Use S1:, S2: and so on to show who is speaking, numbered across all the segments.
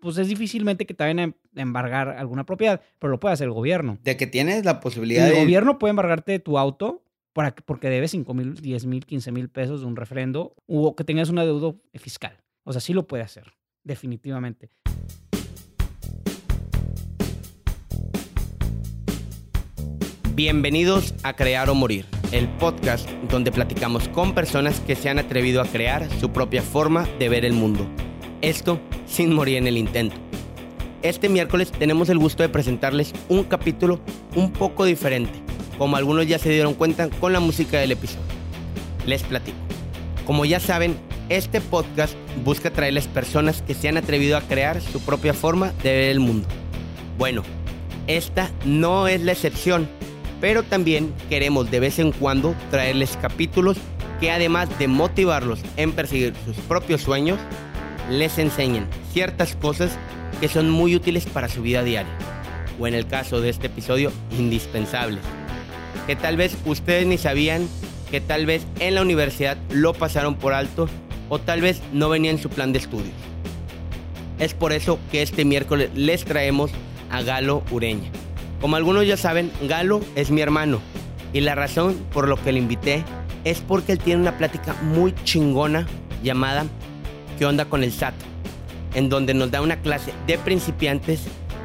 S1: pues es difícilmente que te vayan a embargar alguna propiedad, pero lo puede hacer el gobierno.
S2: De que tienes la posibilidad
S1: El
S2: de...
S1: gobierno puede embargarte tu auto para, que- porque debes 5 mil, 10 mil, 15 mil pesos de un refrendo o que tengas un adeudo fiscal. O sea, sí lo puede hacer, definitivamente.
S3: Bienvenidos a Crear o Morir, el podcast donde platicamos con personas que se han atrevido a crear su propia forma de ver el mundo. Esto sin morir en el intento. Este miércoles tenemos el gusto de presentarles un capítulo un poco diferente, como algunos ya se dieron cuenta con la música del episodio. Les platico. Como ya saben, este podcast busca traerles personas que se han atrevido a crear su propia forma de ver el mundo. Bueno, esta no es la excepción, pero también queremos de vez en cuando traerles capítulos que además de motivarlos en perseguir sus propios sueños, les enseñen ciertas cosas que son muy útiles para su vida diaria, o en el caso de este episodio, indispensables, que tal vez ustedes ni sabían, que tal vez en la universidad lo pasaron por alto, o tal vez no venía en su plan de estudios. Es por eso que este miércoles les traemos a Galo Ureña. Como algunos ya saben, Galo es mi hermano y la razón por lo que le invité es porque él tiene una plática muy chingona llamada ¿Qué onda con el SAT? En donde nos da una clase de principiantes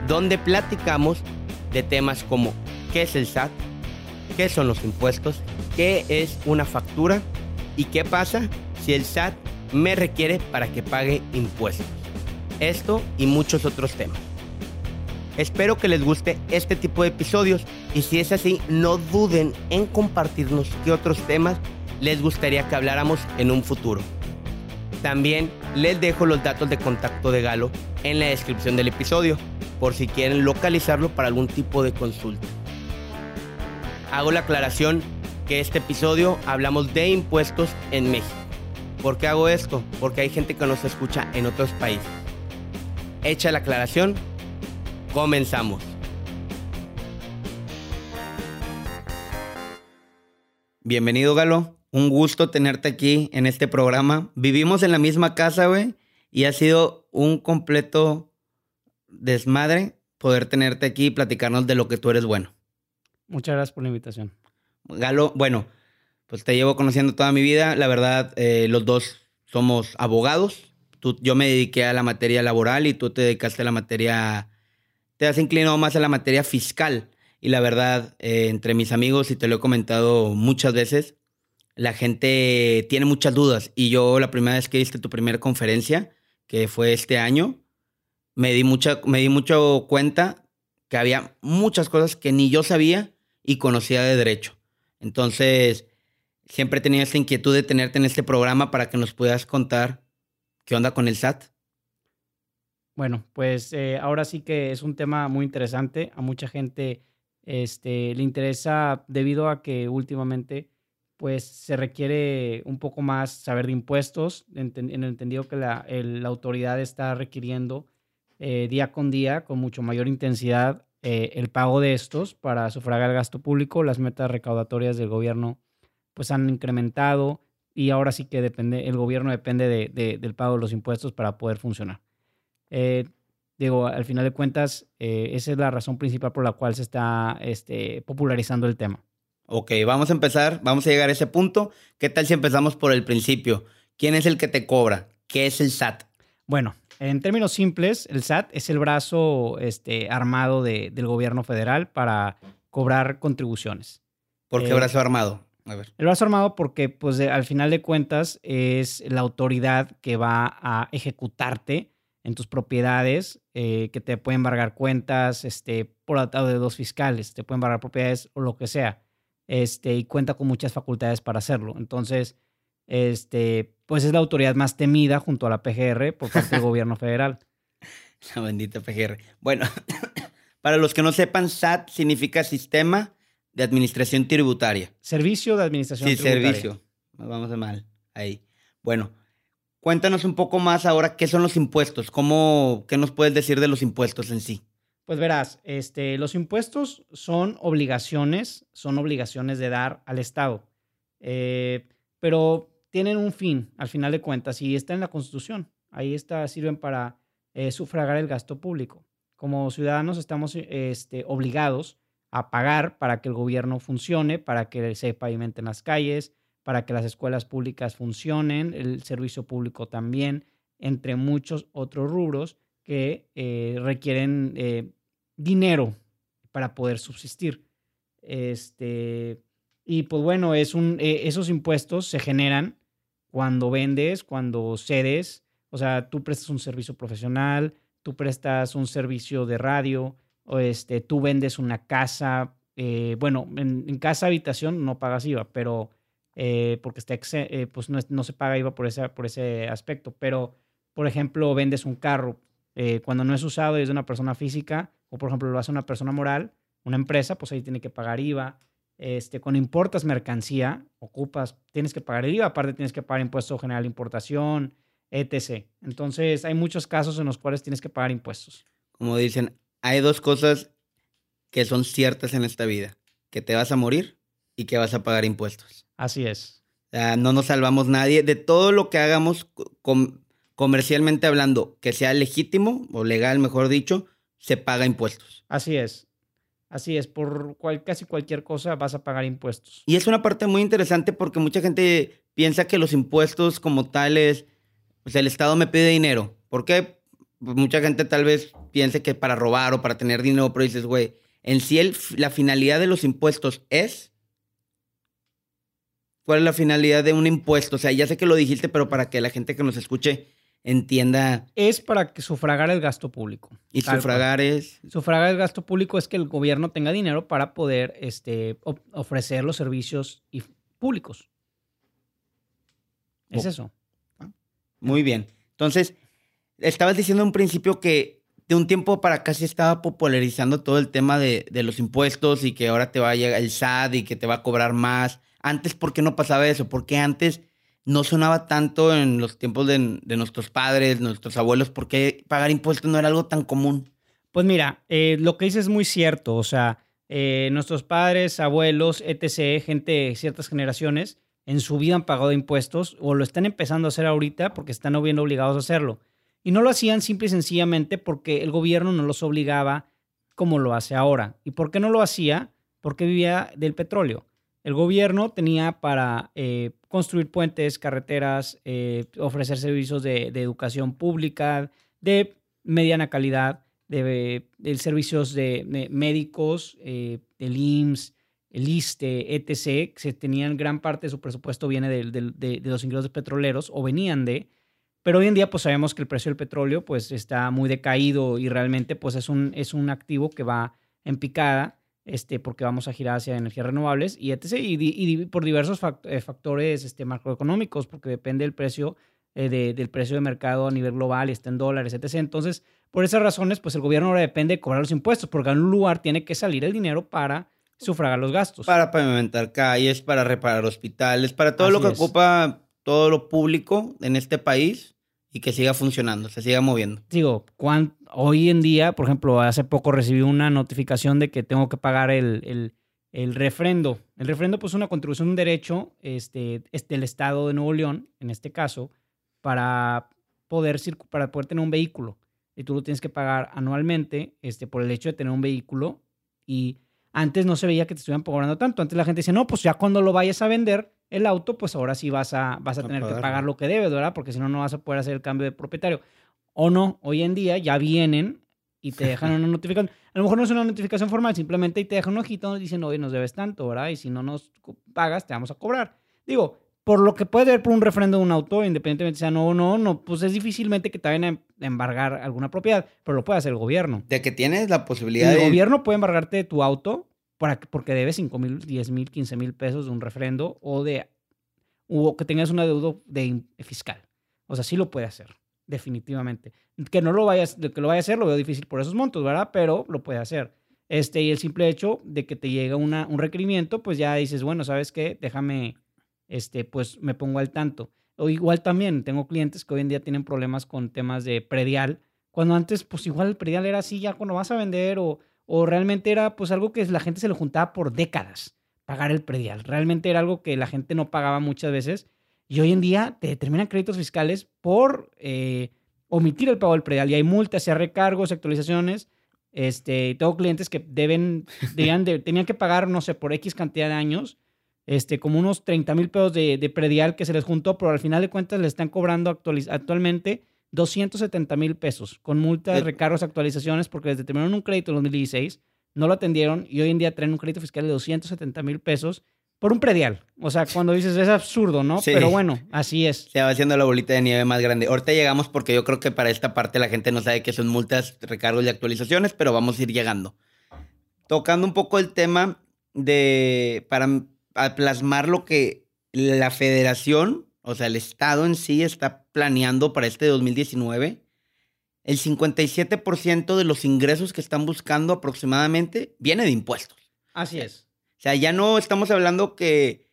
S3: donde platicamos de temas como ¿qué es el SAT? ¿Qué son los impuestos? ¿Qué es una factura? ¿Y qué pasa si el SAT me requiere para que pague impuestos? Esto y muchos otros temas. Espero que les guste este tipo de episodios y si es así, no duden en compartirnos qué otros temas les gustaría que habláramos en un futuro. También les dejo los datos de contacto de Galo en la descripción del episodio, por si quieren localizarlo para algún tipo de consulta. Hago la aclaración que este episodio hablamos de impuestos en México. ¿Por qué hago esto? Porque hay gente que nos escucha en otros países. Hecha la aclaración, comenzamos.
S2: Bienvenido, Galo. Un gusto tenerte aquí en este programa. Vivimos en la misma casa, güey, y ha sido un completo desmadre poder tenerte aquí y platicarnos de lo que tú eres bueno.
S1: Muchas gracias por la invitación.
S2: Galo, bueno, pues te llevo conociendo toda mi vida. La verdad, eh, los dos somos abogados. Tú, yo me dediqué a la materia laboral y tú te dedicaste a la materia, te has inclinado más a la materia fiscal. Y la verdad, eh, entre mis amigos, y te lo he comentado muchas veces, la gente tiene muchas dudas. Y yo la primera vez que diste tu primera conferencia, que fue este año, me di, mucha, me di mucho cuenta que había muchas cosas que ni yo sabía y conocía de derecho. Entonces, siempre tenido esta inquietud de tenerte en este programa para que nos puedas contar qué onda con el SAT.
S1: Bueno, pues eh, ahora sí que es un tema muy interesante. A mucha gente este, le interesa debido a que últimamente pues se requiere un poco más saber de impuestos, en, el entendido que la, autoridad está requiriendo eh, día con día, con mucho mayor intensidad, eh, el pago de estos para sufragar el gasto público. Las metas recaudatorias del gobierno pues han incrementado y ahora sí que depende, el gobierno depende de- de- del pago de los impuestos para poder funcionar. Eh, digo, al final de cuentas, eh, esa es la razón principal por la cual se está este, popularizando el tema.
S2: Ok, vamos a empezar, vamos a llegar a ese punto. ¿Qué tal si empezamos por el principio? ¿Quién es el que te cobra? ¿Qué es el SAT?
S1: Bueno, en términos simples, el SAT es el brazo este, armado de- del gobierno federal para cobrar contribuciones.
S2: ¿Por qué
S1: Eh,
S2: brazo armado? A ver.
S1: El brazo armado porque, pues, de- al final de cuentas, es la autoridad que va a ejecutarte en tus propiedades, eh, que te pueden embargar cuentas, este, por atado de dos fiscales, te pueden embargar propiedades o lo que sea, este, y cuenta con muchas facultades para hacerlo. Entonces, este, pues es la autoridad más temida junto a la PGR por parte del gobierno federal.
S2: La bendita PGR. Bueno, para los que no sepan, SAT significa Sistema de Administración Tributaria.
S1: Servicio de Administración
S2: Sí,
S1: Tributaria.
S2: servicio. Nos Vamos de mal. Ahí. Bueno, cuéntanos un poco más ahora qué son los impuestos. ¿Cómo, ¿Qué nos puedes decir de los impuestos en sí?
S1: Pues verás, este, los impuestos son obligaciones, son obligaciones de dar al Estado, Eh, pero tienen un fin, al final de cuentas, y está en la Constitución. Ahí está, sirven para eh, sufragar el gasto público. Como ciudadanos estamos este, obligados a pagar para que el gobierno funcione, para que se pavimenten las calles, para que las escuelas públicas funcionen, el servicio público también, entre muchos otros rubros que eh, requieren eh, dinero para poder subsistir. Este, y pues bueno, es un, eh, esos impuestos se generan cuando vendes, cuando cedes, o sea, tú prestas un servicio profesional, tú prestas un servicio de radio, o este, tú vendes una casa, bueno, en, casa habitación no pagas IVA, pero porque está pues no, no, se paga IVA por, por ese aspecto, pero por ejemplo, vendes un carro eh, cuando no es usado y es de una persona física, o por ejemplo lo hace una persona moral, una empresa, pues ahí tiene que pagar IVA. Este, cuando importas mercancía, ocupas, tienes que pagar el IVA, aparte tienes que pagar impuesto general de importación, etc. Entonces, hay muchos casos en los cuales tienes que pagar impuestos.
S2: Como dicen, hay dos cosas que son ciertas en esta vida, que te vas a morir y que vas a pagar impuestos.
S1: Así es.
S2: no nos salvamos nadie. De todo lo que hagamos, con, comercialmente hablando, que sea legítimo o legal, mejor dicho, se paga impuestos.
S1: Así es. Así es, por casi cualquier cosa vas a pagar impuestos.
S2: Y es una parte muy interesante porque mucha gente piensa que los impuestos como tales, pues el Estado me pide dinero. ¿Por qué? Pues mucha gente tal vez piense que para robar o para tener dinero, pero dices, güey, en sí la finalidad de los impuestos es... ¿Cuál es la finalidad de un impuesto? O sea, ya sé que lo dijiste, pero para que la gente que nos escuche entienda.
S1: Es para que sufragar el gasto público.
S2: ¿Y sufragar es?
S1: Sufragar el gasto público es que el gobierno tenga dinero para poder este, ofrecer los servicios públicos. Es eso.
S2: Ah, muy bien. Entonces, estabas diciendo en un principio que de un tiempo para acá se estaba popularizando todo el tema de, de, los impuestos y que ahora te va a llegar el SAT y que te va a cobrar más. Antes, ¿por qué no pasaba eso? Porque antes no sonaba tanto en los tiempos de, nuestros padres, nuestros abuelos, porque pagar impuestos no era algo tan común.
S1: Pues mira, eh, lo que dices es muy cierto, o sea, eh, nuestros padres, abuelos, etc., gente de ciertas generaciones, en su vida han pagado impuestos o lo están empezando a hacer ahorita porque están bien obligados a hacerlo. Y no lo hacían simple y sencillamente porque el gobierno no los obligaba como lo hace ahora. ¿Y por qué no lo hacía? Porque vivía del petróleo. El gobierno tenía para eh, construir puentes, carreteras, eh, ofrecer servicios de, educación pública de mediana calidad, de, servicios de, médicos, eh, del IMSS, el ISTE, etc. Se tenían gran parte de su presupuesto viene de, los ingresos petroleros o venían de, pero hoy en día pues sabemos que el precio del petróleo pues está muy decaído y realmente pues es un, es un activo que va en picada este, porque vamos a girar hacia energías renovables y etc. Y, por diversos eh, factores este, macroeconómicos, porque depende del precio, eh, del precio de mercado a nivel global está en dólares, etc. Entonces, por esas razones, pues el gobierno ahora depende de cobrar los impuestos, porque en un lugar tiene que salir el dinero para sufragar los gastos.
S2: Para pavimentar calles, para reparar hospitales, para todo lo que ocupa todo lo público en este país y que siga funcionando, se siga moviendo.
S1: Digo, hoy en día, por ejemplo, hace poco recibí una notificación de que tengo que pagar el, el, refrendo. El refrendo, pues, es una contribución, un derecho este, del Estado de Nuevo León, en este caso, para poder, para poder tener un vehículo. Y tú lo tienes que pagar anualmente este, por el hecho de tener un vehículo. Y antes no se veía que te estuvieran cobrando tanto. Antes la gente dice, no, pues ya cuando lo vayas a vender, el auto, pues ahora sí vas a, vas a tener que pagar lo que debes, ¿verdad? Porque si no, no vas a poder hacer el cambio de propietario. O no, hoy en día ya vienen y te dejan una notificación. A lo mejor no es una notificación formal, simplemente te dejan un ojito donde dicen, oye, nos debes tanto, ¿verdad? Y si no nos pagas, te vamos a cobrar. Digo, por lo que puede ver por un refrendo de un auto, independientemente sea no o no, no, pues es difícilmente que te vayan a embargar alguna propiedad, pero lo puede hacer el gobierno.
S2: De que tienes la posibilidad
S1: el gobierno puede embargarte de tu auto porque debes 5 mil, 10 mil, 15 mil pesos de un refrendo o de o que tengas una deuda de fiscal. O sea, sí lo puede hacer, definitivamente. Que no lo vayas, que lo vaya a hacer lo veo difícil por esos montos, ¿verdad? Pero lo puede hacer. Este, y el simple hecho de que te llega una, un requerimiento, pues ya dices, bueno, ¿sabes qué? Déjame, este, pues me pongo al tanto. O igual también tengo clientes que hoy en día tienen problemas con temas de predial, cuando antes, pues igual el predial era así, ya cuando vas a vender o o realmente era pues algo que la gente se lo juntaba por décadas, pagar el predial. Realmente era algo que la gente no pagaba muchas veces y hoy en día te determinan créditos fiscales por eh, omitir el pago del predial y hay multas, y recargos, actualizaciones. Este, tengo clientes que deben, debían de, tenían que pagar, no sé, por X cantidad de años, este, como unos 30 mil pesos de, de, predial que se les juntó, pero al final de cuentas le están cobrando actualmente 270 mil pesos con multas, eh, recargos, actualizaciones, porque les determinaron un crédito en 2016, no lo atendieron y hoy en día traen un crédito fiscal de 270 mil pesos por un predial. O sea, cuando dices es absurdo, ¿no? Pero bueno, así es.
S2: Se va haciendo la bolita de nieve más grande. Ahorita llegamos porque yo creo que para esta parte la gente no sabe qué son multas, recargos y actualizaciones, pero vamos a ir llegando. Tocando un poco el tema de, para plasmar lo que la federación o sea, el Estado en sí está planeando para este 2019, el 57% de los ingresos que están buscando aproximadamente viene de impuestos.
S1: Así es.
S2: O sea, ya no estamos hablando que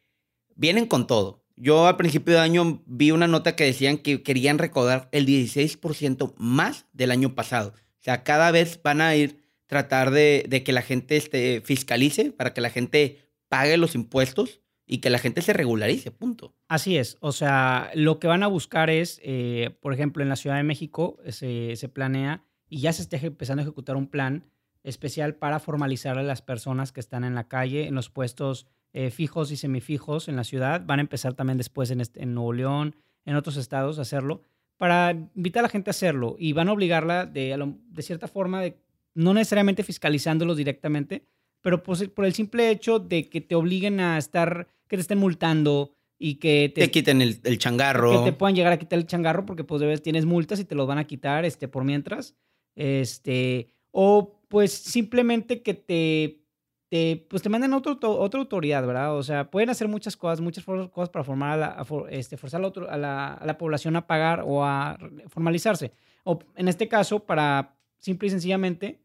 S2: vienen con todo. Yo a principio de año vi una nota que decían que querían recaudar el 16% más del año pasado. O sea, cada vez van a ir tratar de, de que la gente este, fiscalice para que la gente pague los impuestos y que la gente se regularice, punto.
S1: Así es, o sea, lo que van a buscar es, eh, por ejemplo, en la Ciudad de México se, planea y ya se está empezando a ejecutar un plan especial para formalizar a las personas que están en la calle, en los puestos eh, fijos y semifijos en la ciudad. Van a empezar también después en, en Nuevo León, en otros estados a hacerlo, para invitar a la gente a hacerlo y van a obligarla de, de cierta forma, de, no necesariamente fiscalizándolos directamente, pero pues, por el simple hecho de que te obliguen a estar que te estén multando y que
S2: te, quiten el, changarro.
S1: Que te puedan llegar a quitar el changarro porque pues debes, tienes multas y te los van a quitar este, por mientras. Este, o pues simplemente que te, te, pues te manden a otro, otra autoridad, ¿verdad? O sea, pueden hacer muchas cosas, muchas cosas para formar a la, este, forzar a, otro, a, la, a la población a pagar o a formalizarse. O en este caso, para simple y sencillamente,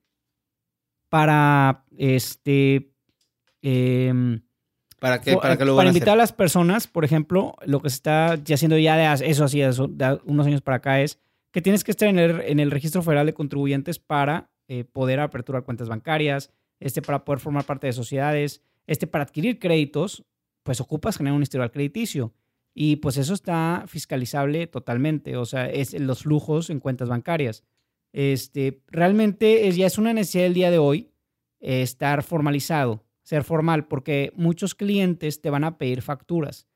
S1: para este... Eh,
S2: ¿Para qué? ¿Para,
S1: lo para invitar a, las personas, por ejemplo, lo que se está haciendo ya de eso así de unos años para acá es que tienes que estar en el, en el registro federal de contribuyentes para eh, poder aperturar cuentas bancarias, este para poder formar parte de sociedades, este para adquirir créditos, pues ocupas generar un historial crediticio. Y pues eso está fiscalizable totalmente, o sea, es los flujos en cuentas bancarias. Este, realmente es, ya es una necesidad del día de hoy eh, estar formalizado ser formal, porque muchos clientes te van a pedir facturas,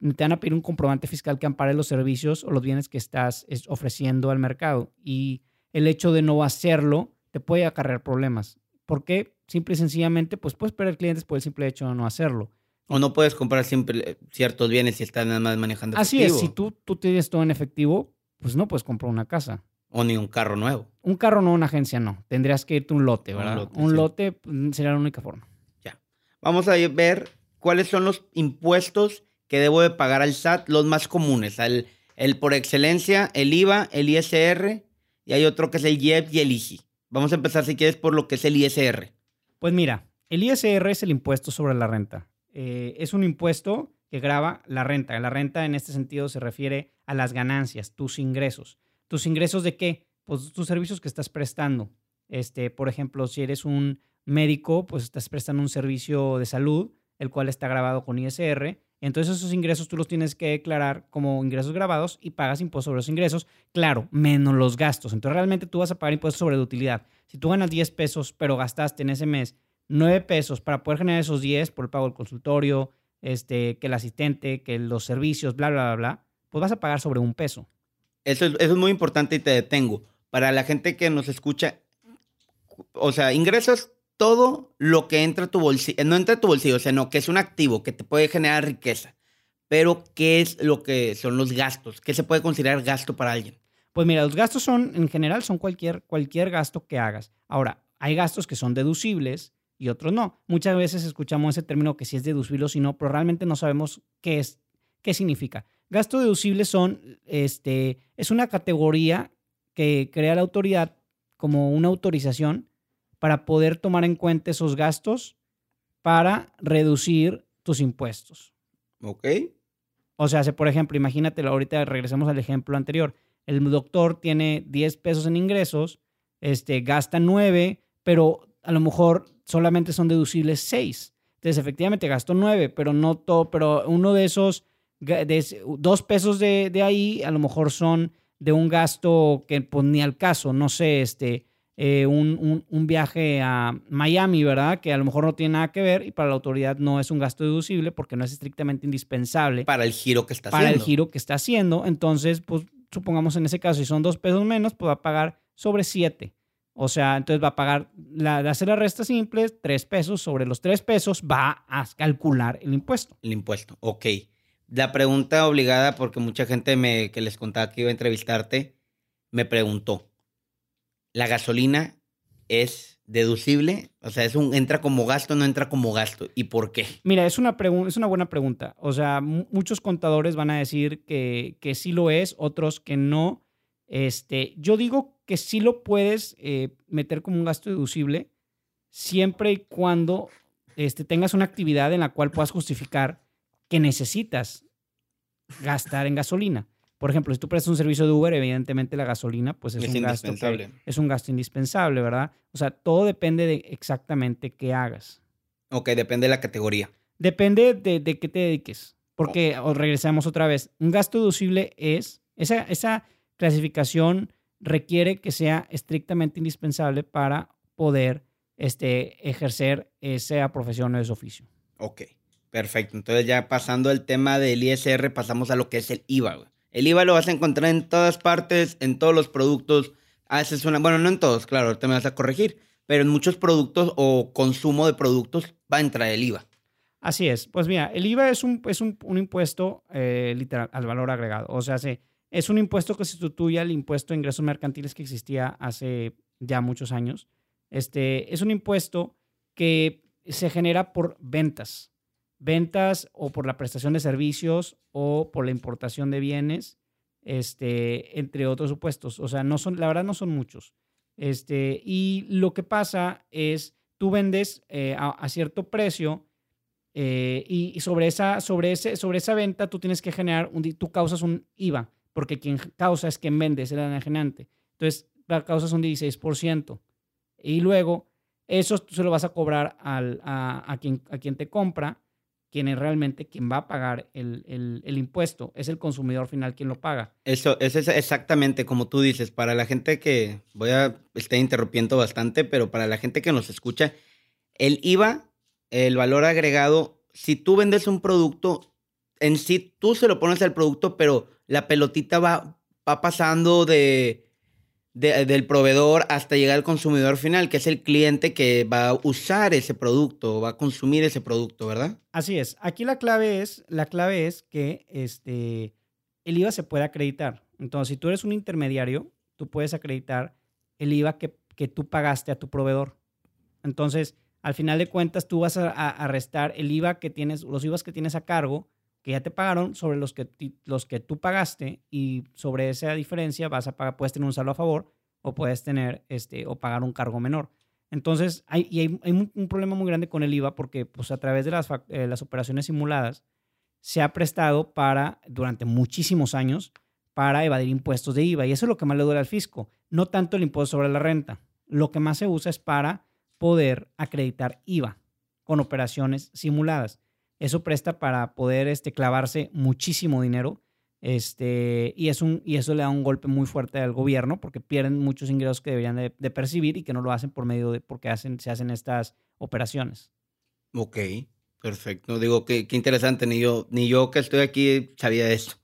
S1: te van a pedir un comprobante fiscal que ampare los servicios o los bienes que estás ofreciendo al mercado. Y el hecho de no hacerlo te puede acarrear problemas. ¿Por qué? Simple y sencillamente, pues puedes perder clientes por el simple hecho de no hacerlo.
S2: O no puedes comprar siempre ciertos bienes si estás nada más manejando
S1: efectivo. Así es, si tú, tú tienes todo en efectivo, pues no puedes comprar una casa.
S2: O ni un carro nuevo.
S1: Un carro no, una agencia no. Tendrías que irte un lote, ¿verdad? Un lote, pues, sería la única forma.
S2: Vamos a ver cuáles son los impuestos que debo de pagar al SAT, los más comunes. El, el por excelencia, el IVA, el ISR, y hay otro que es el IEP y el IGI. Vamos a empezar, si quieres, por lo que es el ISR.
S1: Pues mira, el ISR es el impuesto sobre la renta. Eh, es un impuesto que graba la renta. La renta en este sentido se refiere a las ganancias, tus ingresos. ¿Tus ingresos de qué? Pues tus servicios que estás prestando. Este, por ejemplo, si eres un médico, pues estás prestando un servicio de salud, el cual está grabado con ISR. Entonces esos ingresos tú los tienes que declarar como ingresos grabados y pagas impuestos sobre los ingresos, claro, menos los gastos. Entonces realmente tú vas a pagar impuestos sobre la utilidad. Si tú ganas 10 pesos, pero gastaste en ese mes 9 pesos para poder generar esos 10 por el pago del consultorio, este, que el asistente, que los servicios, bla, bla, bla, bla, pues vas a pagar sobre un peso.
S2: Eso es, eso es muy importante y te detengo. Para la gente que nos escucha, o sea, ingresos todo lo que entra a tu bolsillo, no entra a tu bolsillo, sino que es un activo que te puede generar riqueza. Pero, ¿qué es lo que son los gastos? ¿Qué se puede considerar gasto para alguien?
S1: Pues mira, los gastos son, en general, son cualquier, cualquier gasto que hagas. Ahora, hay gastos que son deducibles y otros no. Muchas veces escuchamos ese término que si es deducible o si no, pero realmente no sabemos qué es, qué significa. Gastos deducibles son, este, es una categoría que crea la autoridad como una autorización para poder tomar en cuenta esos gastos para reducir tus impuestos.
S2: Ok.
S1: O sea, si por ejemplo, imagínate, ahorita regresamos al ejemplo anterior. El doctor tiene 10 pesos en ingresos, este, gasta 9, pero a lo mejor solamente son deducibles 6. Entonces, efectivamente, gastó 9, pero no todo, pero uno de esos, de, dos pesos de, de ahí, a lo mejor son de un gasto que pues, ni al caso, no sé, este, eh, un, un, viaje a Miami, ¿verdad? Que a lo mejor no tiene nada que ver y para la autoridad no es un gasto deducible porque no es estrictamente indispensable.
S2: Para el giro que está
S1: haciendo.
S2: Para
S1: el giro que está haciendo. Entonces, pues supongamos en ese caso, si son dos pesos menos, pues va a pagar sobre siete. O sea, entonces va a pagar, la, de hacer la resta simple, tres pesos. Sobre los tres pesos va a calcular el impuesto.
S2: El impuesto, ok. La pregunta obligada, porque mucha gente me, que les contaba que iba a entrevistarte, me preguntó, la gasolina es deducible? O sea, es un entra como gasto, no entra como gasto. ¿Y por qué?
S1: Mira, es una, es una buena pregunta. O sea, muchos contadores van a decir que, que sí lo es, otros que no. Este, yo digo que sí lo puedes eh, meter como un gasto deducible siempre y cuando este, tengas una actividad en la cual puedas justificar que necesitas gastar en gasolina. Por ejemplo, si tú prestas un servicio de Uber, evidentemente la gasolina pues es, un gasto es un gasto indispensable, ¿verdad? O sea, todo depende de exactamente qué hagas.
S2: Ok, depende de la categoría.
S1: Depende de, de qué te dediques. Porque regresamos otra vez. Un gasto deducible es, esa, esa clasificación requiere que sea estrictamente indispensable para poder este, ejercer esa profesión o ese oficio.
S2: Ok, perfecto. Entonces ya pasando al tema del ISR, pasamos a lo que es el IVA. El IVA lo vas a encontrar en todas partes, en todos los productos. Haces una, bueno, no en todos, claro, te me vas a corregir, pero en muchos productos o consumo de productos va a entrar el IVA.
S1: Así es. Pues mira, el IVA es un, es un, impuesto eh, literal al valor agregado. O sea, es un impuesto que sustituye al impuesto de ingresos mercantiles que existía hace ya muchos años. Este, es un impuesto que se genera por ventas ventas o por la prestación de servicios o por la importación de bienes, este, entre otros supuestos. O sea, no son, la verdad no son muchos. Este, y lo que pasa es, tú vendes eh, a, cierto precio eh, y, sobre, esa, sobre, ese, sobre esa venta tú tienes que generar, un, tú causas un IVA, porque quien causa es quien vende, es el enajenante. Entonces, la causa es un 16%. Y luego, eso se lo vas a cobrar al, a, quien, a quien te compra quien es realmente quien va a pagar el, impuesto, es el consumidor final quien lo paga.
S2: Eso, es exactamente como tú dices, para la gente que, voy a, estar interrumpiendo bastante, pero para la gente que nos escucha, el IVA, el valor agregado, si tú vendes un producto, en sí tú se lo pones al producto, pero la pelotita va, va pasando de, del proveedor hasta llegar al consumidor final, que es el cliente que va a usar ese producto, va a consumir ese producto, ¿verdad?
S1: Así es. Aquí la clave es, la clave es que este, el IVA se puede acreditar. Entonces, si tú eres un intermediario, tú puedes acreditar el IVA que, que tú pagaste a tu proveedor. Entonces, al final de cuentas, tú vas a, a, restar el IVA que tienes, los IVAs que tienes a cargo que ya te pagaron sobre los que, los que tú pagaste y sobre esa diferencia vas a pagar, puedes tener un saldo a favor o puedes tener este, o pagar un cargo menor. Entonces, hay, y hay, un, problema muy grande con el IVA porque pues, a través de las, eh, las operaciones simuladas se ha prestado para, durante muchísimos años, para evadir impuestos de IVA. Y eso es lo que más le duele al fisco, no tanto el impuesto sobre la renta. Lo que más se usa es para poder acreditar IVA con operaciones simuladas. Eso presta para poder este, clavarse muchísimo dinero. Este, y, es un, y eso le da un golpe muy fuerte al gobierno porque pierden muchos ingresos que deberían de, percibir y que no lo hacen por medio de porque hacen, se hacen estas operaciones.
S2: Ok, perfecto. Digo, qué, qué interesante. Ni yo, ni yo que estoy aquí sabía eso.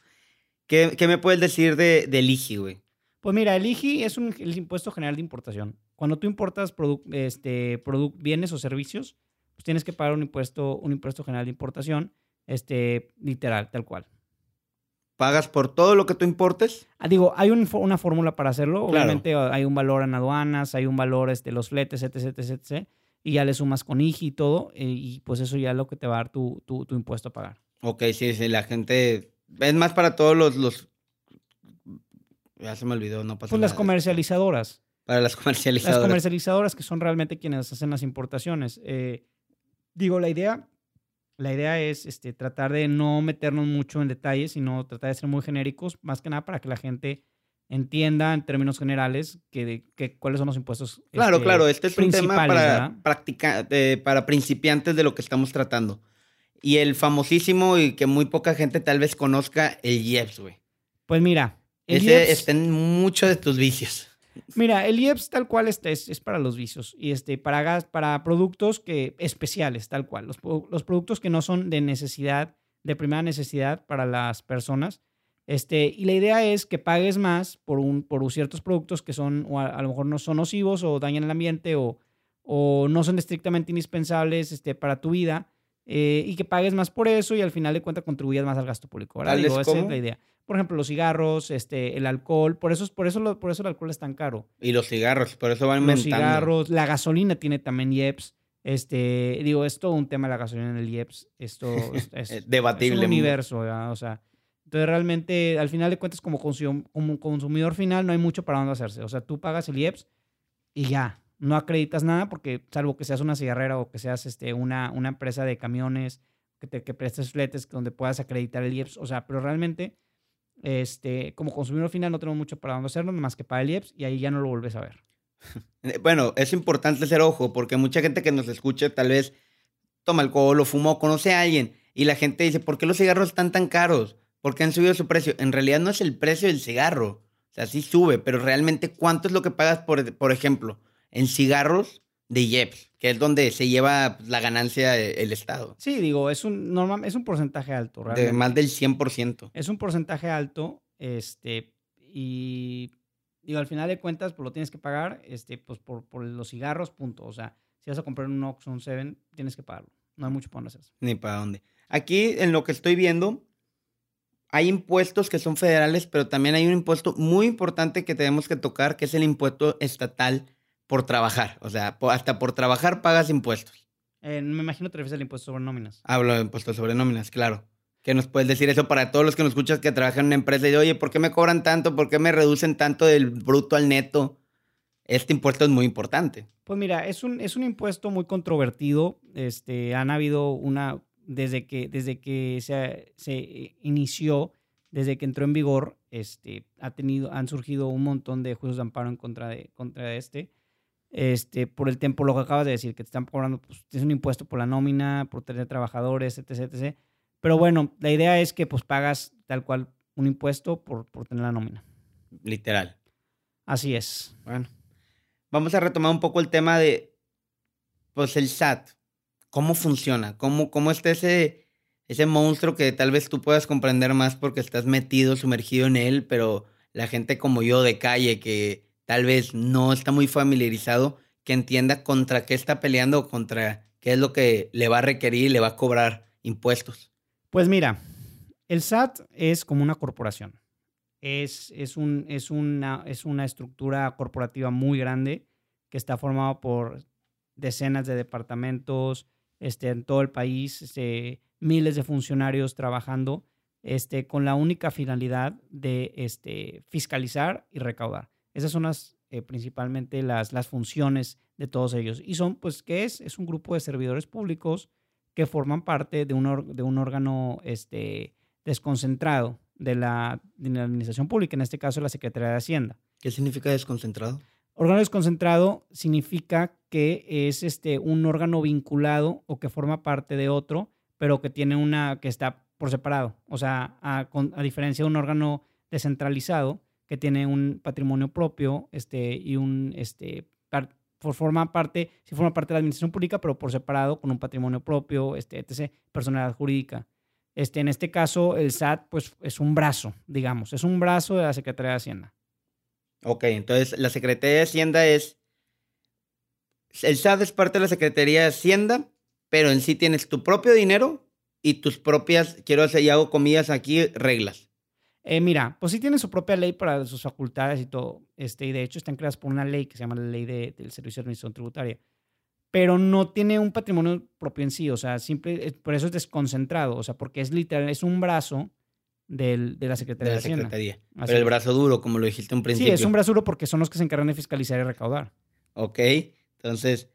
S2: ¿Qué, qué me puedes decir de, del IGI, güey?
S1: Pues mira, el IGI es un, el impuesto general de importación. Cuando tú importas este, bienes o servicios, pues tienes que pagar un impuesto, un impuesto general de importación, este, literal, tal cual.
S2: ¿Pagas por todo lo que tú importes?
S1: Ah, digo, hay una fórmula para hacerlo. Obviamente ah, hay un valor en aduanas, hay un valor, este, los fletes, etc, etc, etc. Y ya le sumas con IGI y todo, eh, y pues eso ya es lo que te va a dar tu, tu, impuesto a pagar.
S2: Ok, sí, sí, la gente... Es más para todos los... los... Ya se me olvidó, no pasa
S1: Pues las comercializadoras.
S2: Para las comercializadoras.
S1: Las comercializadoras que son realmente quienes hacen las importaciones. Eh, Digo, la idea, la idea es este, tratar de no meternos mucho en detalles, sino tratar de ser muy genéricos, más que nada para que la gente entienda en términos generales que, que cuáles son los impuestos.
S2: Claro, este, claro, este es un tema para, para principiantes de lo que estamos tratando. Y el famosísimo y que muy poca gente tal vez conozca, el IEPS, güey.
S1: Pues mira,
S2: El Ese está en muchos de tus vicios.
S1: Mira, el IEPS tal cual este es, para los vicios y este, para, para productos que, especiales, tal cual. Los, los, productos que no son de necesidad, de primera necesidad para las personas. Este, y la idea es que pagues más por, un, por ciertos productos que son, o a, lo mejor no son nocivos o dañan el ambiente o, o no son estrictamente indispensables este, para tu vida. Eh, y que pagues más por eso y al final de cuentas contribuyas más al gasto público. ¿verdad? Digo, esa es la idea por ejemplo, los cigarros, este, el alcohol, por eso, por, eso, por eso el alcohol es tan caro.
S2: Y los cigarros, por eso van
S1: Los cigarros, la gasolina tiene también IEPS. Este, digo, es todo un tema la gasolina en el IEPS. Esto es,
S2: debatible.
S1: Es un universo, o sea. Entonces, realmente, al final de cuentas, como, como consumidor final, no hay mucho para dónde hacerse. O sea, tú pagas el IEPS y ya. No acreditas nada porque, salvo que seas una cigarrera o que seas este, una, una empresa de camiones, que, te, que prestes fletes donde puedas acreditar el IEPS. O sea, pero realmente este, como consumidor final no tenemos mucho para dónde hacerlo, más que para el IEPS, y ahí ya no lo vuelves a ver.
S2: Eh, bueno, es importante hacer ojo, porque mucha gente que nos escucha tal vez toma alcohol o fuma o conoce a alguien, y la gente dice, ¿por qué los cigarros están tan caros? ¿Por qué han subido su precio? En realidad no es el precio del cigarro, o sea, sí sube, pero realmente ¿cuánto es lo que pagas, por, por ejemplo, en cigarros de IEPS, que es donde se lleva la ganancia el Estado.
S1: Sí, digo, es un, normal, es un porcentaje alto, realmente.
S2: De más del 100%.
S1: Es un porcentaje alto, este, y digo, al final de cuentas, pues lo tienes que pagar, este, pues por, por los cigarros, punto. O sea, si vas a comprar un Ox o un Seven, tienes que pagarlo. No hay mucho para dónde hacer.
S2: Ni para dónde. Aquí, en lo que estoy viendo, hay impuestos que son federales, pero también hay un impuesto muy importante que tenemos que tocar, que es el impuesto estatal por trabajar. O sea, hasta por trabajar pagas impuestos.
S1: Eh, me imagino que te refieres al impuesto sobre nóminas.
S2: Hablo de impuestos sobre nóminas, claro. ¿Qué nos puedes decir eso para todos los que nos escuchas que trabajan en una empresa y oye, ¿por qué me cobran tanto? ¿Por qué me reducen tanto del bruto al neto? Este impuesto es muy importante.
S1: Pues mira, es un, es un impuesto muy controvertido. Este, han habido una, desde que, desde que se, se inició, desde que entró en vigor, este, ha tenido, han surgido un montón de juicios de amparo en contra de, contra de este este, por el tiempo, lo que acabas de decir, que te están cobrando, pues tienes un impuesto por la nómina, por tener trabajadores, etc, etc. Pero bueno, la idea es que pues pagas tal cual un impuesto por, por tener la nómina.
S2: Literal.
S1: Así es.
S2: Bueno, vamos a retomar un poco el tema de, pues el SAT. ¿Cómo funciona? ¿Cómo, cómo está ese, ese monstruo que tal vez tú puedas comprender más porque estás metido, sumergido en él, pero la gente como yo de calle que tal vez no está muy familiarizado, que entienda contra qué está peleando contra qué es lo que le va a requerir y le va a cobrar impuestos.
S1: Pues mira, el SAT es como una corporación. Es, es, un, es, una, es una estructura corporativa muy grande que está formada por decenas de departamentos este, en todo el país, este, miles de funcionarios trabajando este, con la única finalidad de este, fiscalizar y recaudar. Esas son las, eh, principalmente las, las funciones de todos ellos. Y son, pues, ¿qué es? Es un grupo de servidores públicos que forman parte de un, de un órgano este, desconcentrado de la, de la administración pública, en este caso la Secretaría de Hacienda.
S2: ¿Qué significa desconcentrado?
S1: Órgano desconcentrado significa que es este, un órgano vinculado o que forma parte de otro, pero que tiene una, que está por separado. O sea, a, a diferencia de un órgano descentralizado, que tiene un patrimonio propio este, y un, este, por forma parte, sí forma parte de la administración pública, pero por separado, con un patrimonio propio, este, etc., personalidad jurídica. Este, en este caso, el SAT pues, es un brazo, digamos, es un brazo de la Secretaría de Hacienda.
S2: Ok, entonces la Secretaría de Hacienda es... El SAT es parte de la Secretaría de Hacienda, pero en sí tienes tu propio dinero y tus propias, quiero hacer, y hago comillas aquí, reglas.
S1: Eh, mira, pues sí tiene su propia ley para sus facultades y todo. Este, y de hecho están creadas por una ley que se llama la Ley del Servicio de Administración Tributaria. Pero no tiene un patrimonio propio en sí. O sea, simple, por eso es desconcentrado. O sea, porque es literal, es un brazo del, de la Secretaría de, la Secretaría.
S2: Pero el brazo duro, como lo dijiste un principio.
S1: Sí, es un brazo duro porque son los que se encargan de fiscalizar y recaudar.
S2: Ok, entonces,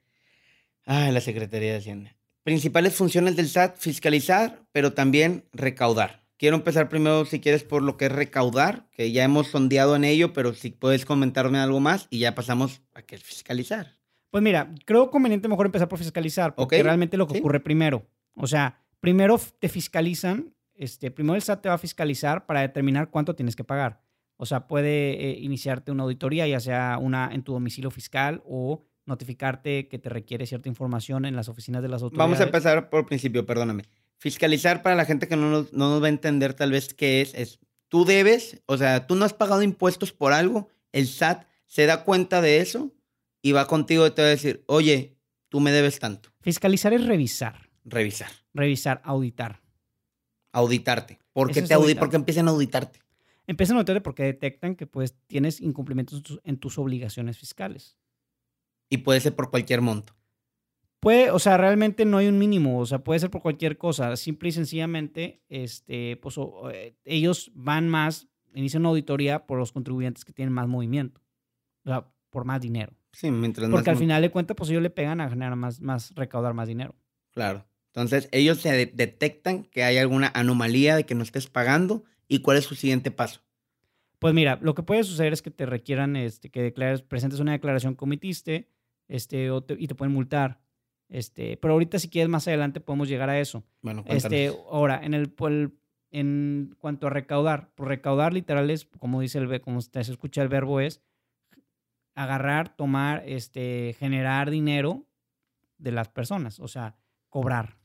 S2: ah, la Secretaría de Hacienda. Principales funciones del SAT, fiscalizar, pero también recaudar. Quiero empezar primero, si quieres, por lo que es recaudar, que ya hemos sondeado en ello, pero si puedes comentarme algo más y ya pasamos a qué es fiscalizar.
S1: Pues mira, creo conveniente mejor empezar por fiscalizar, porque realmente lo que ocurre primero. O sea, primero te fiscalizan, este, primero el SAT te va a fiscalizar para determinar cuánto tienes que pagar. O sea, puede eh, iniciarte una auditoría, ya sea una en tu domicilio fiscal o notificarte que te requiere cierta información en las oficinas de las autoridades.
S2: Vamos a empezar por principio, perdóname. Fiscalizar para la gente que no nos, no nos va a entender tal vez qué es, es tú debes, o sea, tú no has pagado impuestos por algo, el SAT se da cuenta de eso y va contigo y te va a decir, oye, tú me debes tanto.
S1: Fiscalizar es revisar.
S2: Revisar.
S1: Revisar, auditar.
S2: Auditarte. ¿Por qué,
S1: Eso es
S2: te audi-
S1: auditar.
S2: ¿Por qué empiezan a auditarte?
S1: Empiezan a notarte porque detectan que pues tienes incumplimientos en tus obligaciones fiscales.
S2: Y puede ser por cualquier monto.
S1: Puede, o sea, realmente no hay un mínimo, o sea, puede ser por cualquier cosa. Simple y sencillamente, este, pues o- eh, ellos van más, inician una auditoría por los contribuyentes que tienen más movimiento, o sea, por más dinero.
S2: Sí, mientras
S1: Porque
S2: más
S1: al final de cuentas, pues ellos le pegan a generar más, más, recaudar más dinero.
S2: Claro. Entonces, ellos se de- detectan que hay alguna anomalía de que no estés pagando y cuál es su siguiente paso.
S1: Pues mira, lo que puede suceder es que te requieran este, que declares, presentes una declaración que omitiste este, o te- y te pueden multar. Este, pero ahorita, si quieres, más adelante podemos llegar a eso.
S2: Bueno,
S1: Este, ahora, en el, el- en cuanto a recaudar, por recaudar literal es, como dice el, como se escucha el verbo es agarrar, tomar, este, generar dinero de las personas, o sea, cobrar,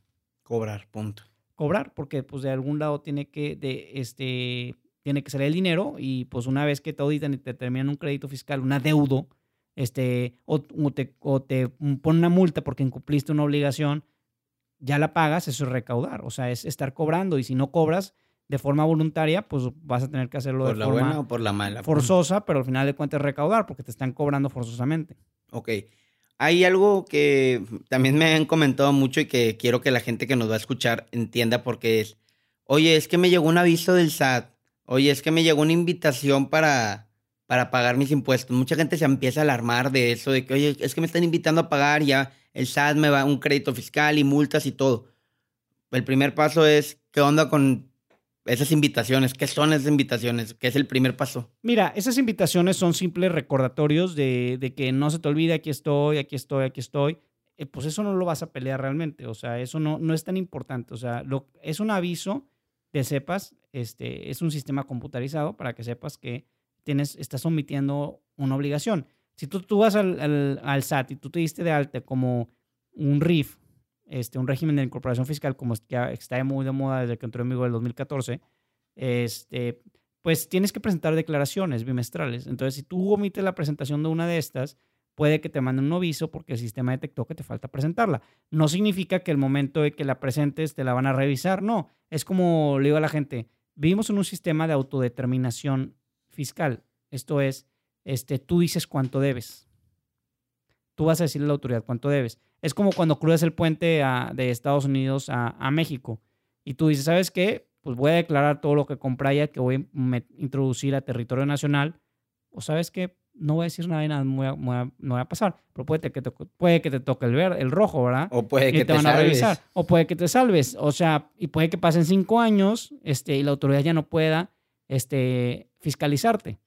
S2: Cobrar, punto.
S1: cobrar, porque pues de algún lado tiene que, de, este, tiene que salir el dinero y pues una vez que te auditan y te terminan un crédito fiscal, un adeudo, este, o, o te, o te ponen una multa porque incumpliste una obligación, ya la pagas, eso es recaudar, o sea, es estar cobrando y si no cobras de forma voluntaria, pues vas a tener que hacerlo
S2: ¿Por
S1: de
S2: la
S1: forma
S2: buena o por la mala?
S1: forzosa, pero al final de cuentas es recaudar porque te están cobrando forzosamente.
S2: Ok. Hay algo que también me han comentado mucho y que quiero que la gente que nos va a escuchar entienda porque es, oye, es que me llegó un aviso del SAT, oye, es que me llegó una invitación para, para pagar mis impuestos. Mucha gente se empieza a alarmar de eso, de que, oye, es que me están invitando a pagar, ya el SAT me va un crédito fiscal y multas y todo. El primer paso es, ¿qué onda con esas invitaciones? ¿Qué son esas invitaciones? ¿Qué es el primer paso?
S1: Mira, esas invitaciones son simples recordatorios de, de que no se te olvide, aquí estoy, aquí estoy, aquí estoy. Eh, pues eso no lo vas a pelear realmente, o sea, eso no, no es tan importante, o sea, lo, es un aviso que sepas, este, es un sistema computarizado para que sepas que tienes, estás omitiendo una obligación. Si tú, tú vas al, al, al SAT y tú te diste de alta como un RIF, este, un régimen de incorporación fiscal, como que está muy de moda desde que entró en vigor el 2014, este, pues tienes que presentar declaraciones bimestrales. Entonces, si tú omites la presentación de una de estas, puede que te manden un aviso porque el sistema detectó que te falta presentarla. No significa que el momento de que la presentes te la van a revisar, no. Es como le digo a la gente, vivimos en un sistema de autodeterminación fiscal. Esto es, este, tú dices cuánto debes. Tú vas a decirle a la autoridad cuánto debes. Es como cuando cruzas el puente a- de Estados Unidos a, a México y tú dices, ¿sabes qué? Pues voy a declarar todo lo que compré allá que voy a introducir a territorio nacional. O sabes qué? No voy a decir nada de nada, voy a- a- no voy a pasar. Pero puede que te, puede que te toque el, ver, el rojo, ¿verdad?
S2: O puede
S1: y
S2: que
S1: te,
S2: te,
S1: van a
S2: salves.
S1: revisar. O puede que te salves. O sea, y puede que pasen cinco años este, y la autoridad ya no pueda este, fiscalizarte.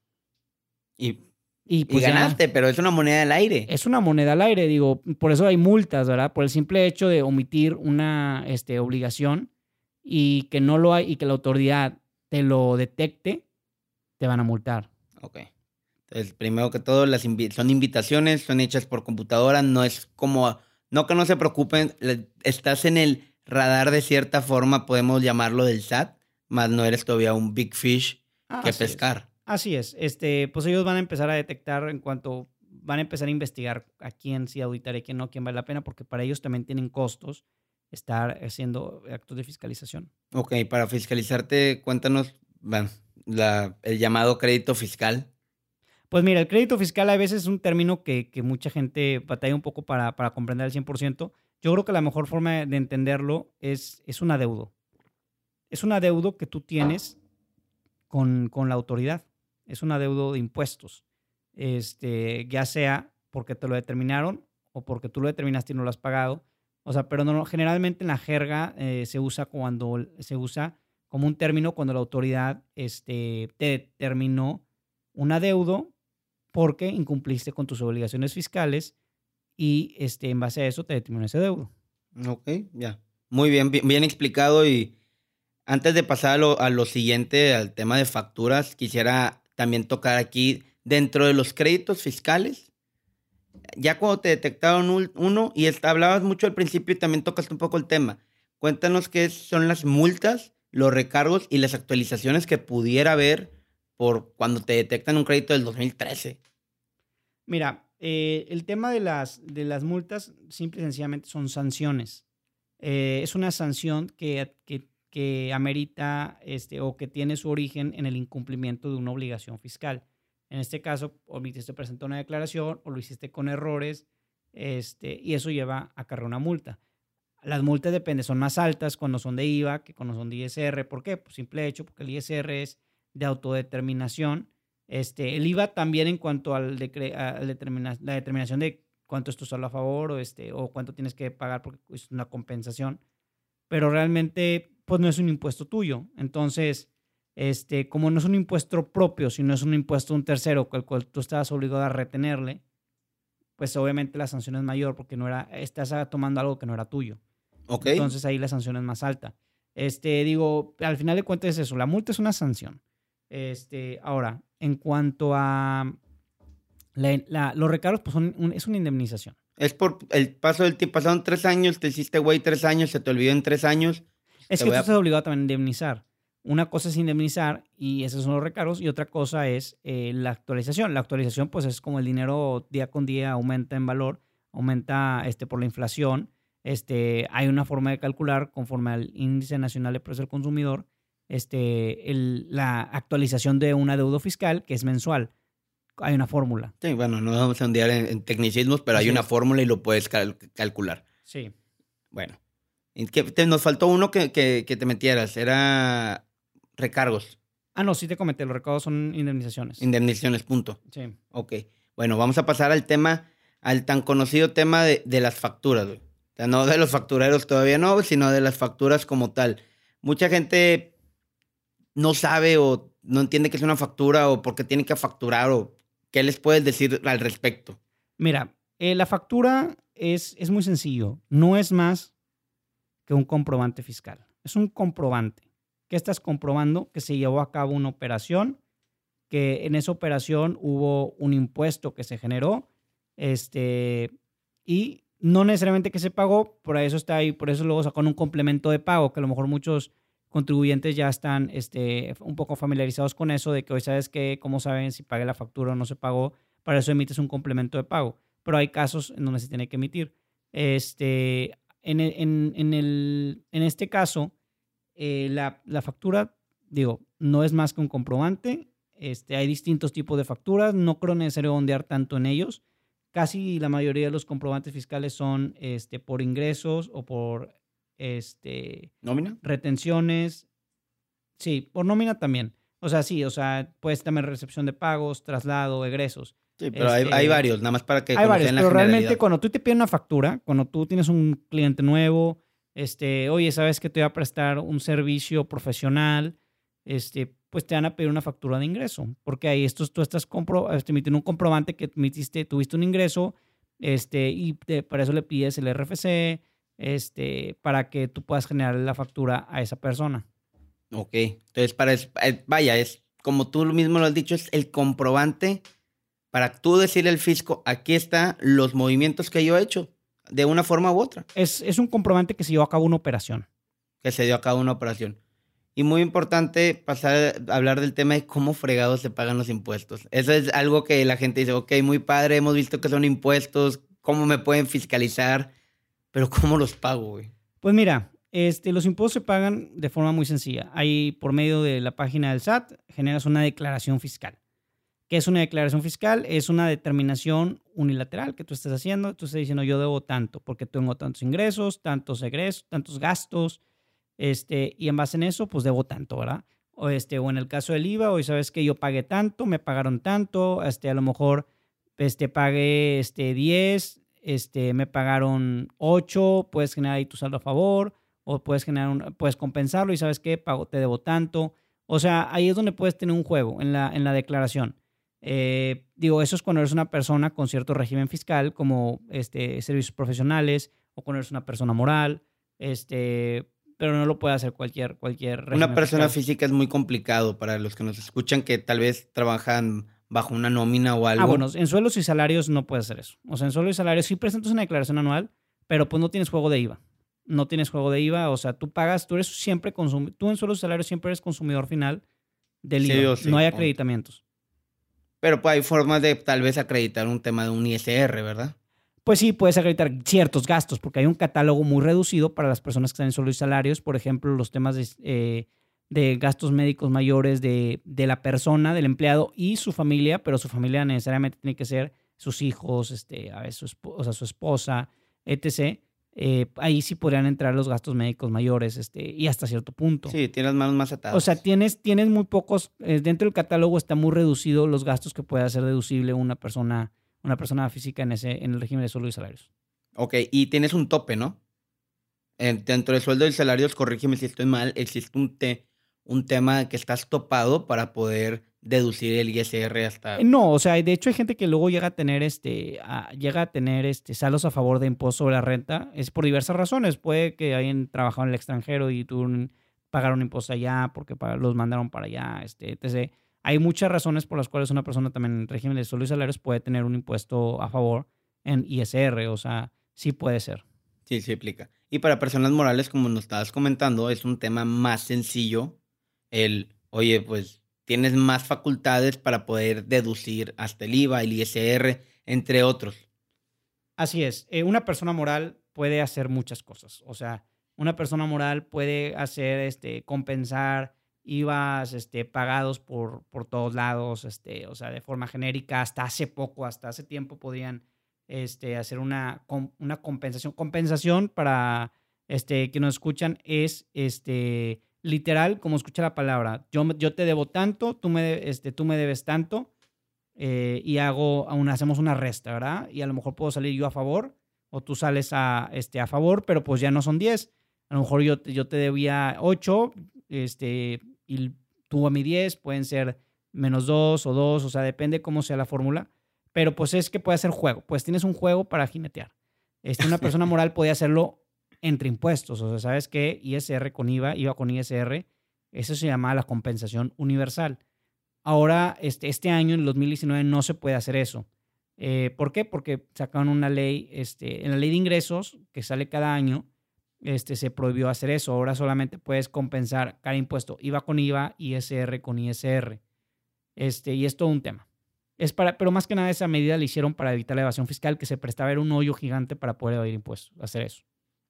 S2: Y,
S1: Y,
S2: y
S1: pues ya
S2: ganaste, pero es una moneda al aire.
S1: es una moneda al aire, digo, por eso hay multas, ¿verdad? Por el simple hecho de omitir una este, obligación y que no lo hay y que la autoridad te lo detecte, te van a multar.
S2: Ok. Entonces, primero que todo, las invi- son invitaciones, son hechas por computadora, no es como, no que no se preocupen, estás en el radar de cierta forma, podemos llamarlo del SAT, más no eres todavía un big fish que
S1: Así es.
S2: pescar.
S1: Así es. Este, pues ellos van a empezar a detectar en cuanto van a empezar a investigar a quién sí auditar y quién no, quién vale la pena, porque para ellos también tienen costos estar haciendo actos de fiscalización.
S2: Ok, para fiscalizarte, cuéntanos bueno, la- el llamado crédito fiscal.
S1: Pues mira, el crédito fiscal a veces es un término que, que mucha gente batalla un poco para, para comprender al 100%. Yo creo que la mejor forma de entenderlo es, es un adeudo. Es un adeudo que tú tienes con, con la autoridad. Es un adeudo de impuestos. Este, ya sea porque te lo determinaron o porque tú lo determinaste y no lo has pagado. O sea, pero no, generalmente en la jerga eh, se usa cuando se usa como un término cuando la autoridad este, te determinó un adeudo porque incumpliste con tus obligaciones fiscales y este, en base a eso te determinó ese adeudo.
S2: Ok, ya. Muy bien, bien, bien explicado y antes de pasar a lo, siguiente, al tema de facturas, quisiera también tocar aquí dentro de los créditos fiscales. Ya cuando te detectaron uno, y hablabas mucho al principio y también tocaste un poco el tema. Cuéntanos qué son las multas, los recargos y las actualizaciones que pudiera haber por cuando te detectan un crédito del 2013.
S1: Mira, eh, el tema de las, de las multas, simple y sencillamente, son sanciones. Eh, es una sanción que, que, amerita este, o que tiene su origen en el incumplimiento de una obligación fiscal. En este caso, omitiste presentar una declaración o lo hiciste con errores este, y eso lleva a cargar una multa. Las multas dependen, son más altas cuando son de IVA que cuando son de ISR. ¿Por qué? Pues simple hecho, porque el ISR es de autodeterminación. Este, el IVA también en cuanto al a la determinación de cuánto es tu saldo a favor o, este, o cuánto tienes que pagar porque es una compensación. Pero realmente, pues no es un impuesto tuyo. Entonces, este, como no es un impuesto propio, sino es un impuesto de un tercero el cual tú estás obligado a retenerle, pues obviamente la sanción es mayor porque no era, estás tomando algo que no era tuyo.
S2: Okay.
S1: Entonces ahí la sanción es más alta. Este, digo, al final de cuentas es eso, la multa es una sanción. Este, ahora, en cuanto a los recargos pues son es una indemnización.
S2: Es por el paso del tiempo. Pasaron tres años, te hiciste güey tres años, se te olvidó en tres años.
S1: Es que tú estás obligado también a indemnizar. Una cosa es indemnizar y esos son los recargos y otra cosa es eh, la actualización. La actualización pues es como el dinero día con día aumenta en valor, aumenta este, por la inflación. Este, hay una forma de calcular conforme al índice nacional de precios del consumidor este, el, la actualización de una deuda fiscal que es mensual hay una fórmula.
S2: Sí, bueno, no vamos a ondear en, tecnicismos, pero hay una fórmula y lo puedes calcular.
S1: Sí.
S2: Bueno. Nos faltó uno que, te metieras, era recargos.
S1: Ah, no, sí te comenté, los recargos son indemnizaciones.
S2: Indemnizaciones, punto.
S1: Sí.
S2: Ok. Bueno, vamos a pasar al tema, al tan conocido tema de, las facturas, güey. O sea, no de los factureros todavía no, sino de las facturas como tal. Mucha gente no sabe o no entiende qué es una factura o por qué tiene que facturar o ¿Qué les puedes decir al respecto?
S1: Mira, eh, la factura es, es muy sencillo. No es más un comprobante fiscal. Es un comprobante. ¿Qué estás comprobando? Que se llevó a cabo una operación, que en esa operación hubo un impuesto que se generó, este, y no necesariamente que se pagó, por eso está ahí, por eso luego sacó un complemento de pago, que a lo mejor muchos contribuyentes ya están este, un poco familiarizados con eso, de que hoy sabes que, cómo saben si pagué la factura o no se pagó, para eso emites un complemento de pago. Pero hay casos en donde se tiene que emitir. Este, en, en, en, el, en este caso, eh, la, la, factura, digo, no es más que un comprobante. Este, hay distintos tipos de facturas, no creo necesario ondear tanto en ellos. Casi la mayoría de los comprobantes fiscales son este, por ingresos o por este,
S2: ¿Nómina?
S1: Retenciones. Sí, por nómina también. O sea, sí, o sea, puedes también recepción de pagos, traslado, egresos.
S2: Sí, pero hay, este, varios, nada más para que
S1: Hay varios, pero realmente cuando tú te pides una factura, cuando tú tienes un cliente nuevo, este, oye, sabes que te voy a prestar un servicio profesional, este, pues te van a pedir una factura de ingreso, porque ahí esto, tú estás compro, este, emitiendo un comprobante que emitiste, tuviste un ingreso, este, y para eso le pides el RFC, este, para que tú puedas generar la factura a esa persona.
S2: Ok, entonces para, eh, vaya, es como tú mismo lo has dicho, es el comprobante para tú decirle al fisco, aquí están los movimientos que yo he hecho, de una forma u otra.
S1: Es, es un comprobante que se dio a cabo una operación.
S2: Que se dio a cabo una operación. Y muy importante pasar a hablar del tema de cómo fregados se pagan los impuestos. Eso es algo que la gente dice, ok, muy padre, hemos visto que son impuestos, cómo me pueden fiscalizar. Pero ¿cómo los pago, güey?
S1: Pues mira, este, los impuestos se pagan de forma muy sencilla. Ahí por medio de la página del SAT generas una declaración fiscal. ¿Qué es una declaración fiscal? Es una determinación unilateral que tú estás haciendo. Tú estás diciendo yo debo tanto porque tengo tantos ingresos, tantos egresos, tantos gastos, este, y en base en eso, pues debo tanto, ¿verdad? O, este, o en el caso del IVA, hoy sabes que yo pagué tanto, me pagaron tanto, este, a lo mejor este, pagué este, 10, este, me pagaron 8, puedes generar ahí tu saldo a favor, o puedes generar un, puedes compensarlo y sabes qué, pago, te debo tanto. O sea, ahí es donde puedes tener un juego en la, en la declaración. Eh, digo, eso es cuando eres una persona con cierto régimen fiscal, como este, servicios profesionales, o cuando eres una persona moral. Este, pero no lo puede hacer cualquier, cualquier
S2: Una persona física es muy complicado para los que nos escuchan que tal vez trabajan bajo una nómina o algo. Ah,
S1: bueno, en suelos y salarios no puedes hacer eso. O sea, en suelos y salarios sí presentas una declaración anual, pero pues no tienes juego de IVA. No tienes juego de IVA, o sea, tú pagas, tú eres siempre consumidor, tú en suelos y salarios siempre eres consumidor final del IVA. no hay acreditamientos.
S2: Pero pues hay formas de tal vez acreditar un tema de un ISR, ¿verdad?
S1: Pues sí, puedes acreditar ciertos gastos, porque hay un catálogo muy reducido para las personas que están en sueldos y salarios. Por ejemplo, los temas de, eh, gastos médicos mayores de, de, la persona, del empleado y su familia, pero su familia necesariamente tiene que ser sus hijos, este, a veces su, o sea, su esposa, etc. Eh, ahí sí podrían entrar los gastos médicos mayores este, y hasta cierto punto.
S2: Sí, tienes manos más atadas.
S1: O sea, tienes, tienes muy pocos, eh, dentro del catálogo está muy reducido los gastos que puede hacer deducible una persona, una persona física en, ese, en el régimen de sueldo y salarios.
S2: Ok, y tienes un tope, ¿no? dentro del sueldo y salarios, corrígeme si estoy mal, existe un, te, un tema que estás topado para poder deducir el ISR hasta...
S1: Eh, no, o sea, de hecho hay gente que luego llega a tener este, llega a tener este salos a favor de impuesto sobre la renta, es por diversas razones, puede que hayan trabajado en el extranjero y tú pagaron impuesto allá porque los mandaron para allá, este, etc. Hay muchas razones por las cuales una persona también en régimen de sueldo y salarios puede tener un impuesto a favor en ISR, o sea, sí puede ser.
S2: Sí, sí aplica. Y para personas morales, como nos estabas comentando, es un tema más sencillo el, oye, pues tienes más facultades para poder deducir hasta el IVA, el ISR, entre otros.
S1: Así es. Eh, una persona moral puede hacer muchas cosas. O sea, una persona moral puede hacer, este, compensar IVAs este, pagados por, por todos lados, este, o sea, de forma genérica. Hasta hace poco, hasta hace tiempo podían este, hacer una, una compensación. Compensación para este, que nos escuchan es este, literal, como escucha la palabra, yo, yo te debo tanto, tú me, este, tú me debes tanto, eh, y hago, aún hacemos una resta, ¿verdad? Y a lo mejor puedo salir yo a favor, o tú sales a, este, a favor, pero pues ya no son 10. A lo mejor yo, yo te debía 8, este, y tú a mi 10, pueden ser menos 2 o 2, o sea, depende cómo sea la fórmula. Pero pues es que puede ser juego, pues tienes un juego para jinetear. Este, una persona moral puede hacerlo entre impuestos. O sea, ¿sabes qué? ISR con IVA, IVA con ISR, eso se llama la compensación universal. Ahora, este, este año, en el 2019, no se puede hacer eso. Eh, ¿Por qué? Porque sacaron una ley, este, en la ley de ingresos que sale cada año, este, se prohibió hacer eso. Ahora solamente puedes compensar cada impuesto IVA con IVA, ISR con ISR. Este, y es todo un tema. Es para, pero más que nada esa medida la hicieron para evitar la evasión fiscal, que se prestaba a ver un hoyo gigante para poder evadir impuestos, hacer eso.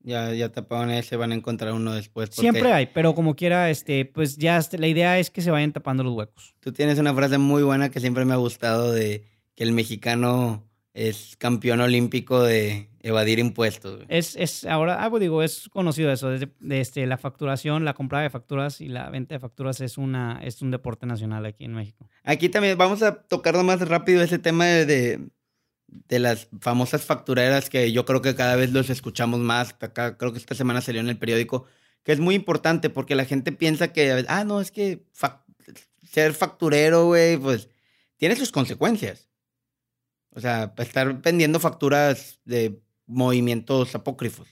S2: Ya, ya taparon ese, van a encontrar uno después.
S1: Siempre hay, pero como quiera, este, pues ya la idea es que se vayan tapando los huecos.
S2: Tú tienes una frase muy buena que siempre me ha gustado de que el mexicano es campeón olímpico de evadir impuestos.
S1: Es, es ahora, ah, pues digo, es conocido eso, desde, este, la facturación, la compra de facturas y la venta de facturas es, una, es un deporte nacional aquí en México.
S2: Aquí también vamos a tocar más rápido ese tema de de las famosas factureras que yo creo que cada vez los escuchamos más. Acá creo que esta semana salió en el periódico, que es muy importante porque la gente piensa que, ah, no, es que ser facturero, güey, pues tiene sus consecuencias. O sea, estar vendiendo facturas de movimientos apócrifos.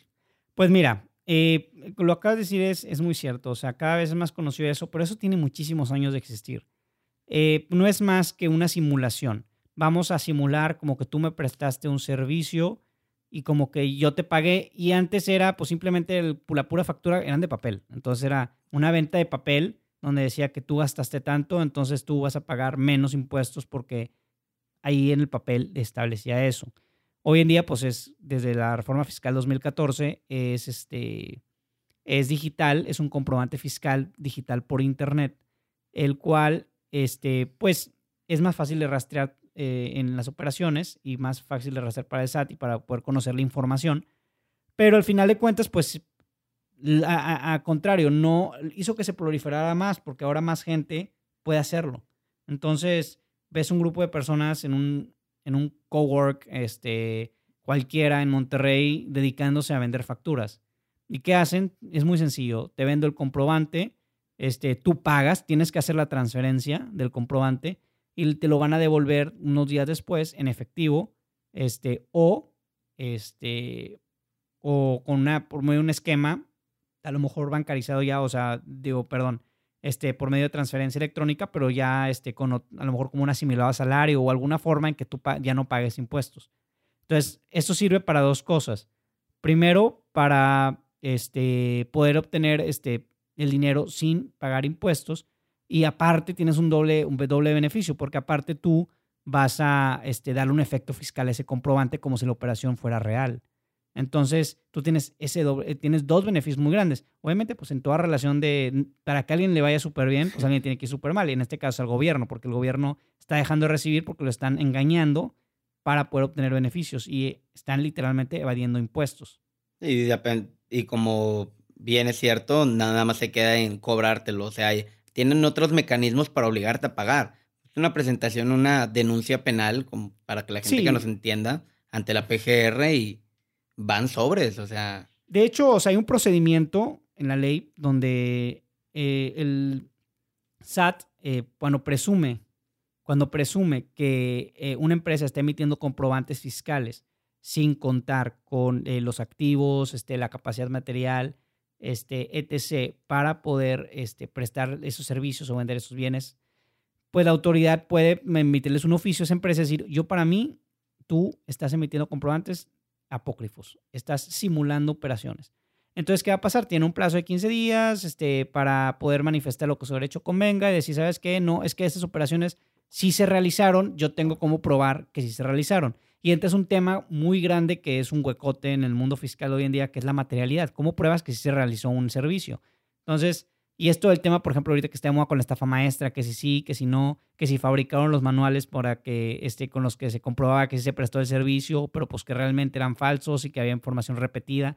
S1: Pues mira, eh, lo acabas de decir es, es muy cierto. O sea, cada vez es más conocido eso, pero eso tiene muchísimos años de existir. Eh, no es más que una simulación vamos a simular como que tú me prestaste un servicio y como que yo te pagué y antes era pues simplemente la pura factura eran de papel. Entonces era una venta de papel donde decía que tú gastaste tanto, entonces tú vas a pagar menos impuestos porque ahí en el papel establecía eso. Hoy en día pues es desde la reforma fiscal 2014 es este es digital, es un comprobante fiscal digital por internet, el cual este pues es más fácil de rastrear eh, en las operaciones y más fácil de rastrear para el SAT y para poder conocer la información. Pero al final de cuentas, pues, a, contrario, no hizo que se proliferara más porque ahora más gente puede hacerlo. Entonces, ves un grupo de personas en un, en un cowork, este, cualquiera en Monterrey, dedicándose a vender facturas. ¿Y qué hacen? Es muy sencillo. Te vendo el comprobante, este, tú pagas, tienes que hacer la transferencia del comprobante y te lo van a devolver unos días después en efectivo, este, o, este, o con una, por medio de un esquema a lo mejor bancarizado ya, o sea, digo, perdón, este, por medio de transferencia electrónica, pero ya este, con, a lo mejor como un asimilado salario o alguna forma en que tú ya no pagues impuestos. Entonces, esto sirve para dos cosas. Primero, para este, poder obtener este, el dinero sin pagar impuestos y aparte tienes un doble, un doble beneficio, porque aparte tú vas a este, darle un efecto fiscal a ese comprobante como si la operación fuera real. Entonces, tú tienes, ese doble, eh, tienes dos beneficios muy grandes. Obviamente, pues en toda relación de, para que a alguien le vaya súper bien, pues alguien tiene que ir súper mal. Y en este caso al gobierno, porque el gobierno está dejando de recibir porque lo están engañando para poder obtener beneficios y están literalmente evadiendo impuestos.
S2: Y, y como bien es cierto, nada más se queda en cobrártelo. O sea, tienen otros mecanismos para obligarte a pagar. Es una presentación, una denuncia penal como para que la gente que nos entienda ante la PGR y van sobres, o sea.
S1: De hecho, o sea, hay un procedimiento en la ley donde eh, el SAT, eh, cuando presume, cuando presume que eh, una empresa está emitiendo comprobantes fiscales sin contar con los activos, este, la capacidad material, este, etc., para poder este, prestar esos servicios o vender esos bienes, pues la autoridad puede emitirles un oficio a esa empresa y decir, yo para mí, tú estás emitiendo comprobantes apócrifos, estás simulando operaciones. Entonces, ¿qué va a pasar? Tiene un plazo de 15 días este, para poder manifestar lo que su derecho convenga y decir, ¿sabes qué? No, es que estas operaciones sí se realizaron, yo tengo cómo probar que sí se realizaron. Y este es un tema muy grande que es un huecote en el mundo fiscal hoy en día, que es la materialidad. ¿Cómo pruebas que sí se realizó un servicio? Entonces, y esto del tema, por ejemplo, ahorita que estamos con la estafa maestra, que si sí, que si no, que si fabricaron los manuales para que este, con los que se comprobaba que sí se prestó el servicio, pero pues que realmente eran falsos y que había información repetida.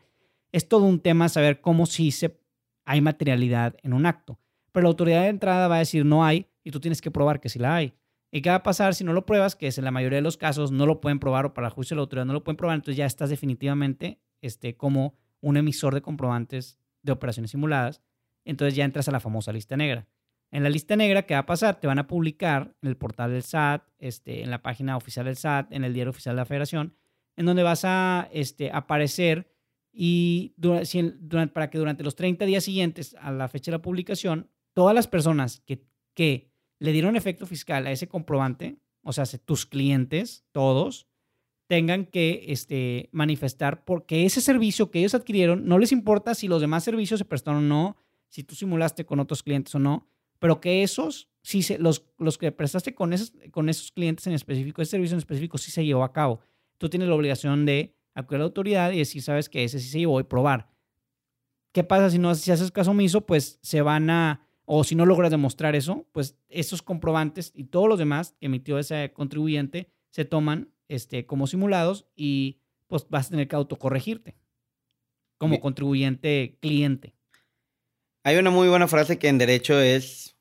S1: Es todo un tema saber cómo sí se, hay materialidad en un acto. Pero la autoridad de entrada va a decir no hay y tú tienes que probar que sí la hay. ¿Y qué va a pasar si no lo pruebas? Que es en la mayoría de los casos no lo pueden probar o para el juicio de la autoridad no lo pueden probar, entonces ya estás definitivamente este, como un emisor de comprobantes de operaciones simuladas entonces ya entras a la famosa lista negra. En la lista negra, ¿qué va a pasar? Te van a publicar en el portal del SAT, este, en la página oficial del SAT, en el diario oficial de la Federación, en donde vas a este, aparecer y para que durante los 30 días siguientes a la fecha de la publicación, todas las personas que, que le dieron efecto fiscal a ese comprobante, o sea, tus clientes, todos, tengan que este, manifestar porque ese servicio que ellos adquirieron, no les importa si los demás servicios se prestaron o no, si tú simulaste con otros clientes o no, pero que esos, si se, los, los que prestaste con esos, con esos clientes en específico, ese servicio en específico, sí se llevó a cabo. Tú tienes la obligación de acudir a la autoridad y decir, sabes que ese sí se llevó y probar. ¿Qué pasa si no si haces caso omiso? Pues se van a, o si no logras demostrar eso, pues esos comprobantes y todos los demás que emitió ese contribuyente se toman este, como simulados y pues vas a tener que autocorregirte como contribuyente cliente.
S2: Hay una muy buena frase que en derecho es,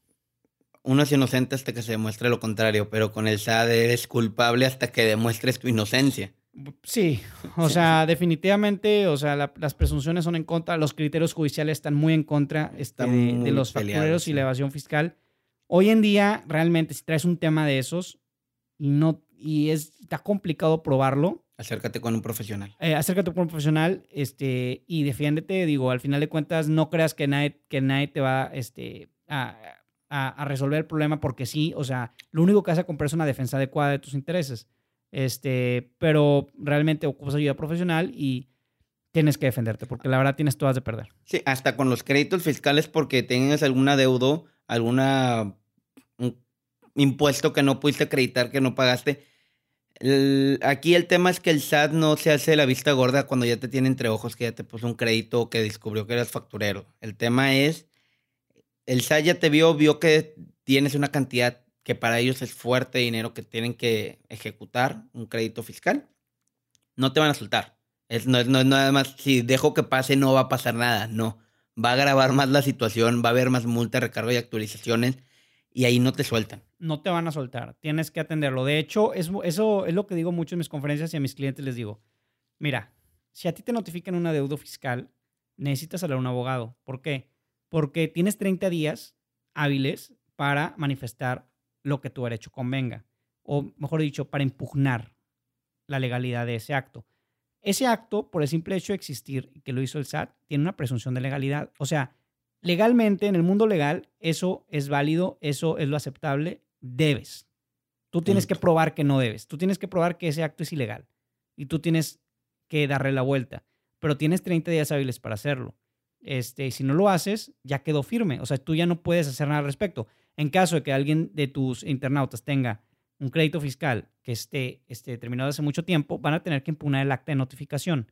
S2: uno es inocente hasta que se demuestre lo contrario, pero con el SAD eres culpable hasta que demuestres tu inocencia.
S1: Sí, o sea, definitivamente, o sea, las presunciones son en contra, los criterios judiciales están muy en contra este, de, los factureros y la evasión fiscal. Hoy en día, realmente, si traes un tema de esos y no y es, está complicado probarlo,
S2: Acércate con un profesional.
S1: Eh, acércate con un profesional este, y defiéndete. Digo, al final de cuentas, no creas que nadie, que nadie te va este, a, a, resolver el problema porque sí. O sea, lo único que hace comprar es una defensa adecuada de tus intereses. Este, pero realmente ocupas ayuda profesional y tienes que defenderte porque la verdad tienes todas de perder.
S2: Sí, hasta con los créditos fiscales porque tengas alguna deuda, alguna impuesto que no pudiste acreditar que no pagaste aquí el tema es que el SAT no se hace la vista gorda cuando ya te tiene entre ojos, que ya te puso un crédito o que descubrió que eras facturero. El tema es, el SAT ya te vio, vio que tienes una cantidad que para ellos es fuerte dinero que tienen que ejecutar, un crédito fiscal. No te van a soltar. Es, no, es, no es nada más, si dejo que pase no va a pasar nada, no. Va a agravar más la situación, va a haber más multa, recargo y actualizaciones y ahí no te sueltan.
S1: No te van a soltar, tienes que atenderlo. De hecho, eso es lo que digo mucho en mis conferencias y a mis clientes les digo, mira, si a ti te notifican una deuda fiscal, necesitas hablar a un abogado. ¿Por qué? Porque tienes 30 días hábiles para manifestar lo que tu derecho convenga, o mejor dicho, para impugnar la legalidad de ese acto. ese acto, por el simple hecho de existir y que lo hizo el SAT, tiene una presunción de legalidad. O sea, legalmente, en el mundo legal, eso es válido, eso es lo aceptable, debes. Tú tienes que probar que no debes. Tú tienes que probar que ese acto es ilegal. Y tú tienes que darle la vuelta. Pero tienes 30 días hábiles para hacerlo. Este, si no lo haces, ya quedó firme. O sea, tú ya no puedes hacer nada al respecto. En caso de que alguien de tus internautas tenga un crédito fiscal que esté, esté terminado hace mucho tiempo, van a tener que impugnar el acta de notificación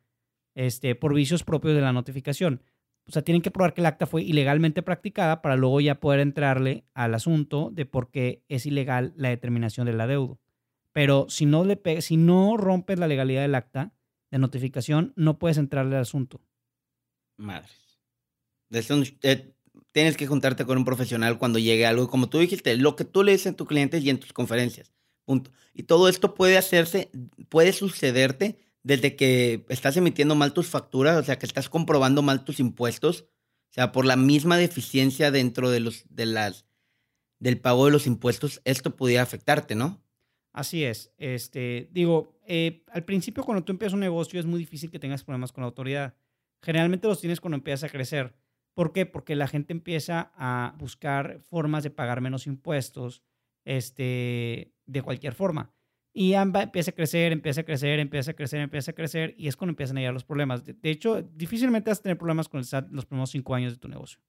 S1: este, por vicios propios de la notificación. O sea, tienen que probar que el acta fue ilegalmente practicada para luego ya poder entrarle al asunto de por qué es ilegal la determinación del adeudo. Pero si no, le si no rompes la legalidad del acta de notificación, no puedes entrarle al asunto.
S2: Madres. Eh, tienes que juntarte con un profesional cuando llegue algo. Como tú dijiste, lo que tú le dices a tus clientes y en tus conferencias. Punto. Y todo esto puede hacerse, puede sucederte desde que estás emitiendo mal tus facturas, o sea, que estás comprobando mal tus impuestos, o sea, por la misma deficiencia dentro de los, de las, del pago de los impuestos, esto pudiera afectarte, ¿no?
S1: Así es. Este, digo, eh, al principio cuando tú empiezas un negocio es muy difícil que tengas problemas con la autoridad. Generalmente los tienes cuando empiezas a crecer. ¿Por qué? Porque la gente empieza a buscar formas de pagar menos impuestos este, de cualquier forma. Y empieza a crecer, empieza a crecer, empieza a crecer, empieza a crecer, y es cuando empiezan a llegar los problemas. De, hecho, difícilmente vas a tener problemas con el SAT los primeros cinco años de tu negocio.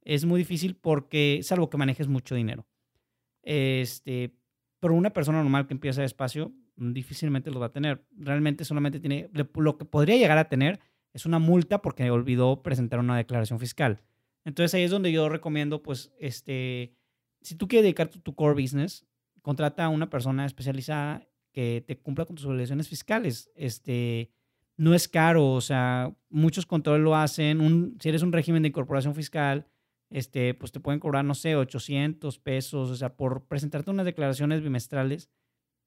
S1: Es muy difícil porque, salvo que manejes mucho dinero. Este, pero una persona normal que empieza despacio, difícilmente lo va a tener. Realmente solamente tiene, lo que podría llegar a tener es una multa porque olvidó presentar una declaración fiscal. Entonces ahí es donde yo recomiendo, pues, este, si tú quieres dedicarte a tu core business, contrata a una persona especializada que te cumpla con tus obligaciones fiscales. Este, no es caro, o sea, muchos controles lo hacen. Si eres un régimen de incorporación fiscal, este, pues te pueden cobrar, no sé, 800 pesos, o sea, por presentarte unas declaraciones bimestrales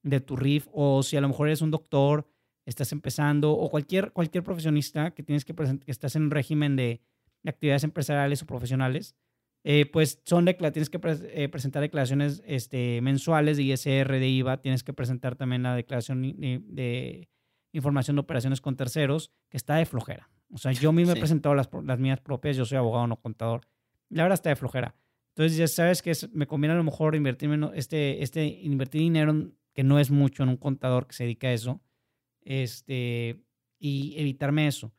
S1: de tu RIF, o si a lo mejor eres un doctor, estás empezando, o cualquier, cualquier profesionista que tienes que presentar, que estás en un régimen de, actividades empresariales o profesionales, eh, pues son tienes que eh, presentar declaraciones este, mensuales de ISR, de IVA, tienes que presentar también la declaración de, información de operaciones con terceros, que está de flojera. O sea, yo mismo he presentado las, las mías propias, yo soy abogado, no contador. La verdad está de flojera. Entonces ya sabes que me conviene a lo mejor invertir, este, este, invertir dinero que no es mucho en un contador que se dedica a eso este, y evitarme eso.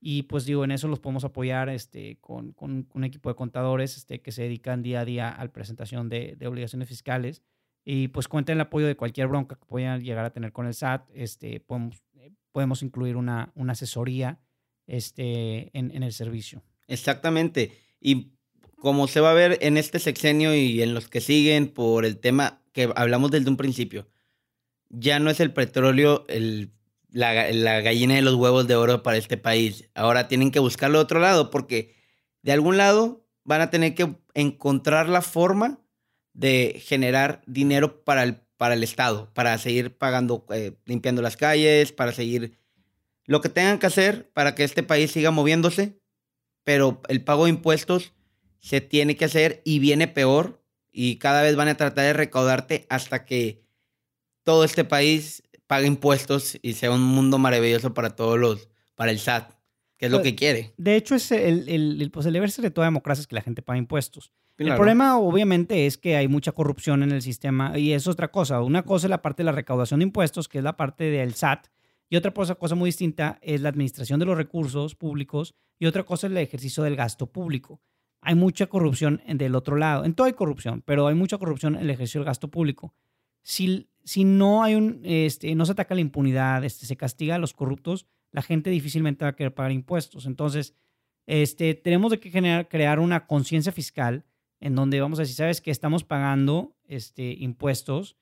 S1: Y pues digo, en eso los podemos apoyar este, con, con, un equipo de contadores este, que se dedican día a día a la presentación de, de, obligaciones fiscales. Y pues cuenten el apoyo de cualquier bronca que puedan llegar a tener con el SAT. Este, podemos, eh, podemos incluir una, una asesoría este, en, en el servicio.
S2: Exactamente. Y como se va a ver en este sexenio y en los que siguen por el tema que hablamos desde un principio, ya no es el petróleo el la, gallina de los huevos de oro para este país. Ahora tienen que buscarlo de otro lado porque de algún lado van a tener que encontrar la forma de generar dinero para el, para el Estado, para seguir pagando, eh, limpiando las calles, para seguir lo que tengan que hacer para que este país siga moviéndose, pero el pago de impuestos se tiene que hacer y viene peor y cada vez van a tratar de recaudarte hasta que todo este país pague impuestos y sea un mundo maravilloso para todos los, para el SAT, que es lo pues, que quiere.
S1: De hecho, es el, el, pues el deber de toda democracia es que la gente pague impuestos. El problema, obviamente, es que hay mucha corrupción en el sistema y es otra cosa. Una cosa es la parte de la recaudación de impuestos, que es la parte del SAT, y otra cosa, cosa muy distinta es la administración de los recursos públicos y otra cosa es el ejercicio del gasto público. Hay mucha corrupción del otro lado. En todo hay corrupción, pero hay mucha corrupción en el ejercicio del gasto público. Si, si no hay un, este, no se ataca la impunidad, este, se castiga a los corruptos, la gente difícilmente va a querer pagar impuestos. Entonces, este, tenemos que generar, crear una conciencia fiscal en donde vamos a decir, sabes que estamos pagando este, impuestos,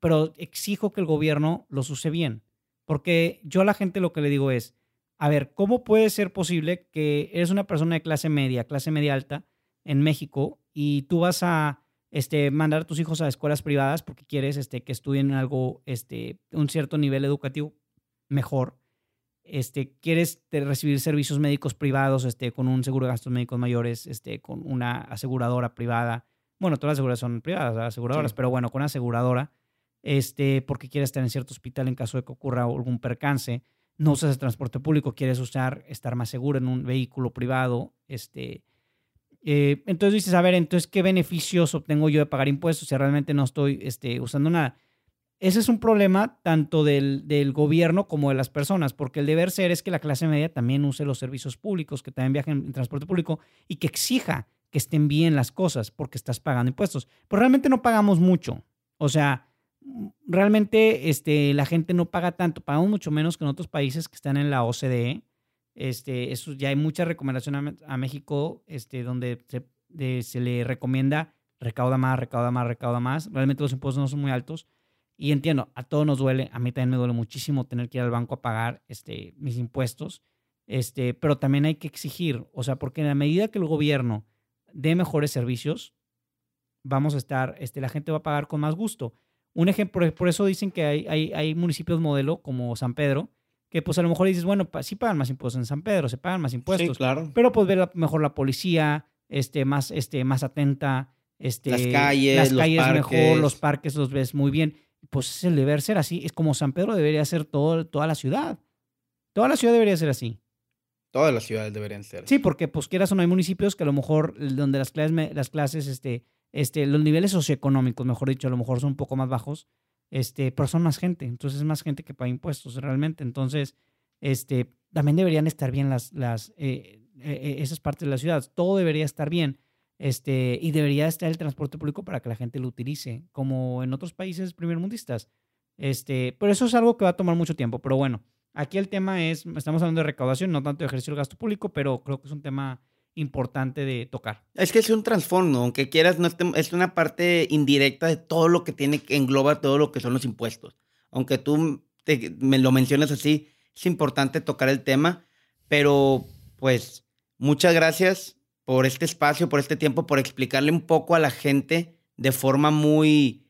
S1: pero exijo que el gobierno los use bien. Porque yo a la gente lo que le digo es, a ver, ¿cómo puede ser posible que eres una persona de clase media, clase media alta en México y tú vas a este, mandar a tus hijos a escuelas privadas porque quieres este, que estudien algo, este, un cierto nivel educativo mejor. Este, quieres recibir servicios médicos privados este, con un seguro de gastos médicos mayores, este, con una aseguradora privada. Bueno, todas las aseguradoras son privadas, aseguradoras, pero bueno, con una aseguradora, este, porque quieres estar en cierto hospital en caso de que ocurra algún percance. no usas el transporte público, quieres usar, estar más seguro en un vehículo privado, este, eh, entonces dices, a ver, entonces, ¿qué beneficios obtengo yo de pagar impuestos si realmente no estoy este, usando nada? Ese es un problema tanto del, del, gobierno como de las personas, porque el deber ser es que la clase media también use los servicios públicos, que también viajen en transporte público y que exija que estén bien las cosas porque estás pagando impuestos. Pero realmente no pagamos mucho. O sea, realmente este, la gente no paga tanto, pagamos mucho menos que en otros países que están en la OCDE. Este, eso ya hay mucha recomendación a, México, este, donde se, le recomienda recauda más, recauda más, recauda más. Realmente los impuestos no son muy altos. Y entiendo, a todos nos duele, a mí también me duele muchísimo tener que ir al banco a pagar este, mis impuestos, este, pero también hay que exigir, o sea, porque en la medida que el gobierno dé mejores servicios, vamos a estar, este, la gente va a pagar con más gusto. Un ejemplo, por eso dicen que hay municipios modelo como San Pedro, que pues a lo mejor dices, bueno, sí pagan más impuestos en San Pedro, se pagan más impuestos.
S2: Sí, claro.
S1: Pero pues ver mejor la policía, este, más, este, más atenta, este,
S2: las calles,
S1: las calles
S2: los
S1: mejor, los parques los ves muy bien. Pues es el deber ser así. Es como San Pedro debería ser todo, toda la ciudad. Toda la ciudad debería ser así.
S2: Todas las ciudades deberían ser.
S1: Sí, porque pues quieras o no hay municipios que a lo mejor donde las clases, las clases, este, este, los niveles socioeconómicos, mejor dicho, a lo mejor son un poco más bajos, este, pero son más gente, entonces es más gente que paga impuestos realmente, entonces, este, también deberían estar bien las, las, eh, eh, esas partes de la ciudad, todo debería estar bien, este, y debería estar el transporte público para que la gente lo utilice, como en otros países primermundistas, este, pero eso es algo que va a tomar mucho tiempo, pero bueno, aquí el tema es, estamos hablando de recaudación, no tanto de ejercicio del gasto público, pero creo que es un tema importante de tocar.
S2: Es que es un trasfondo, aunque quieras, no es una parte indirecta de todo lo que tiene que engloba todo lo que son los impuestos. Aunque tú me lo mencionas así, es importante tocar el tema, pero pues muchas gracias por este espacio, por este tiempo, por explicarle un poco a la gente de forma muy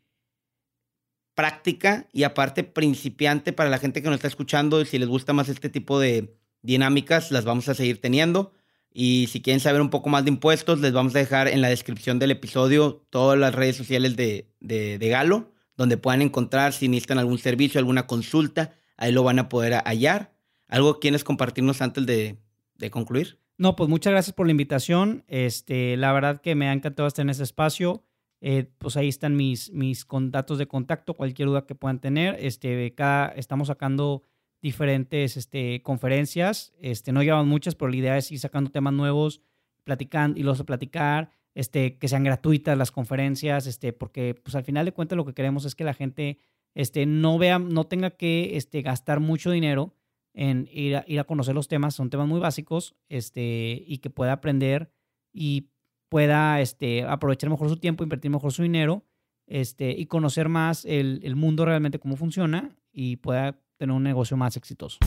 S2: práctica y aparte principiante para la gente que nos está escuchando y si les gusta más este tipo de dinámicas, las vamos a seguir teniendo. Y si quieren saber un poco más de impuestos, les vamos a dejar en la descripción del episodio todas las redes sociales de, de, Galo, donde puedan encontrar si necesitan algún servicio, alguna consulta, ahí lo van a poder hallar. ¿Algo quieres compartirnos antes de, de concluir?
S1: No, pues muchas gracias por la invitación. Este, la verdad que me ha encantado estar en ese espacio. Eh, pues ahí están mis, mis datos de contacto, cualquier duda que puedan tener. Este, cada, estamos sacando diferentes este, conferencias. Este, no llevamos muchas, pero la idea es ir sacando temas nuevos, platicando y los platicar, este, que sean gratuitas las conferencias, este, porque pues al final de cuentas lo que queremos es que la gente este, no vea, no tenga que este, gastar mucho dinero en ir a, ir a conocer los temas, son temas muy básicos, este, y que pueda aprender y pueda este, aprovechar mejor su tiempo, invertir mejor su dinero, este, y conocer más el, el mundo realmente cómo funciona y pueda tener un negocio más exitoso.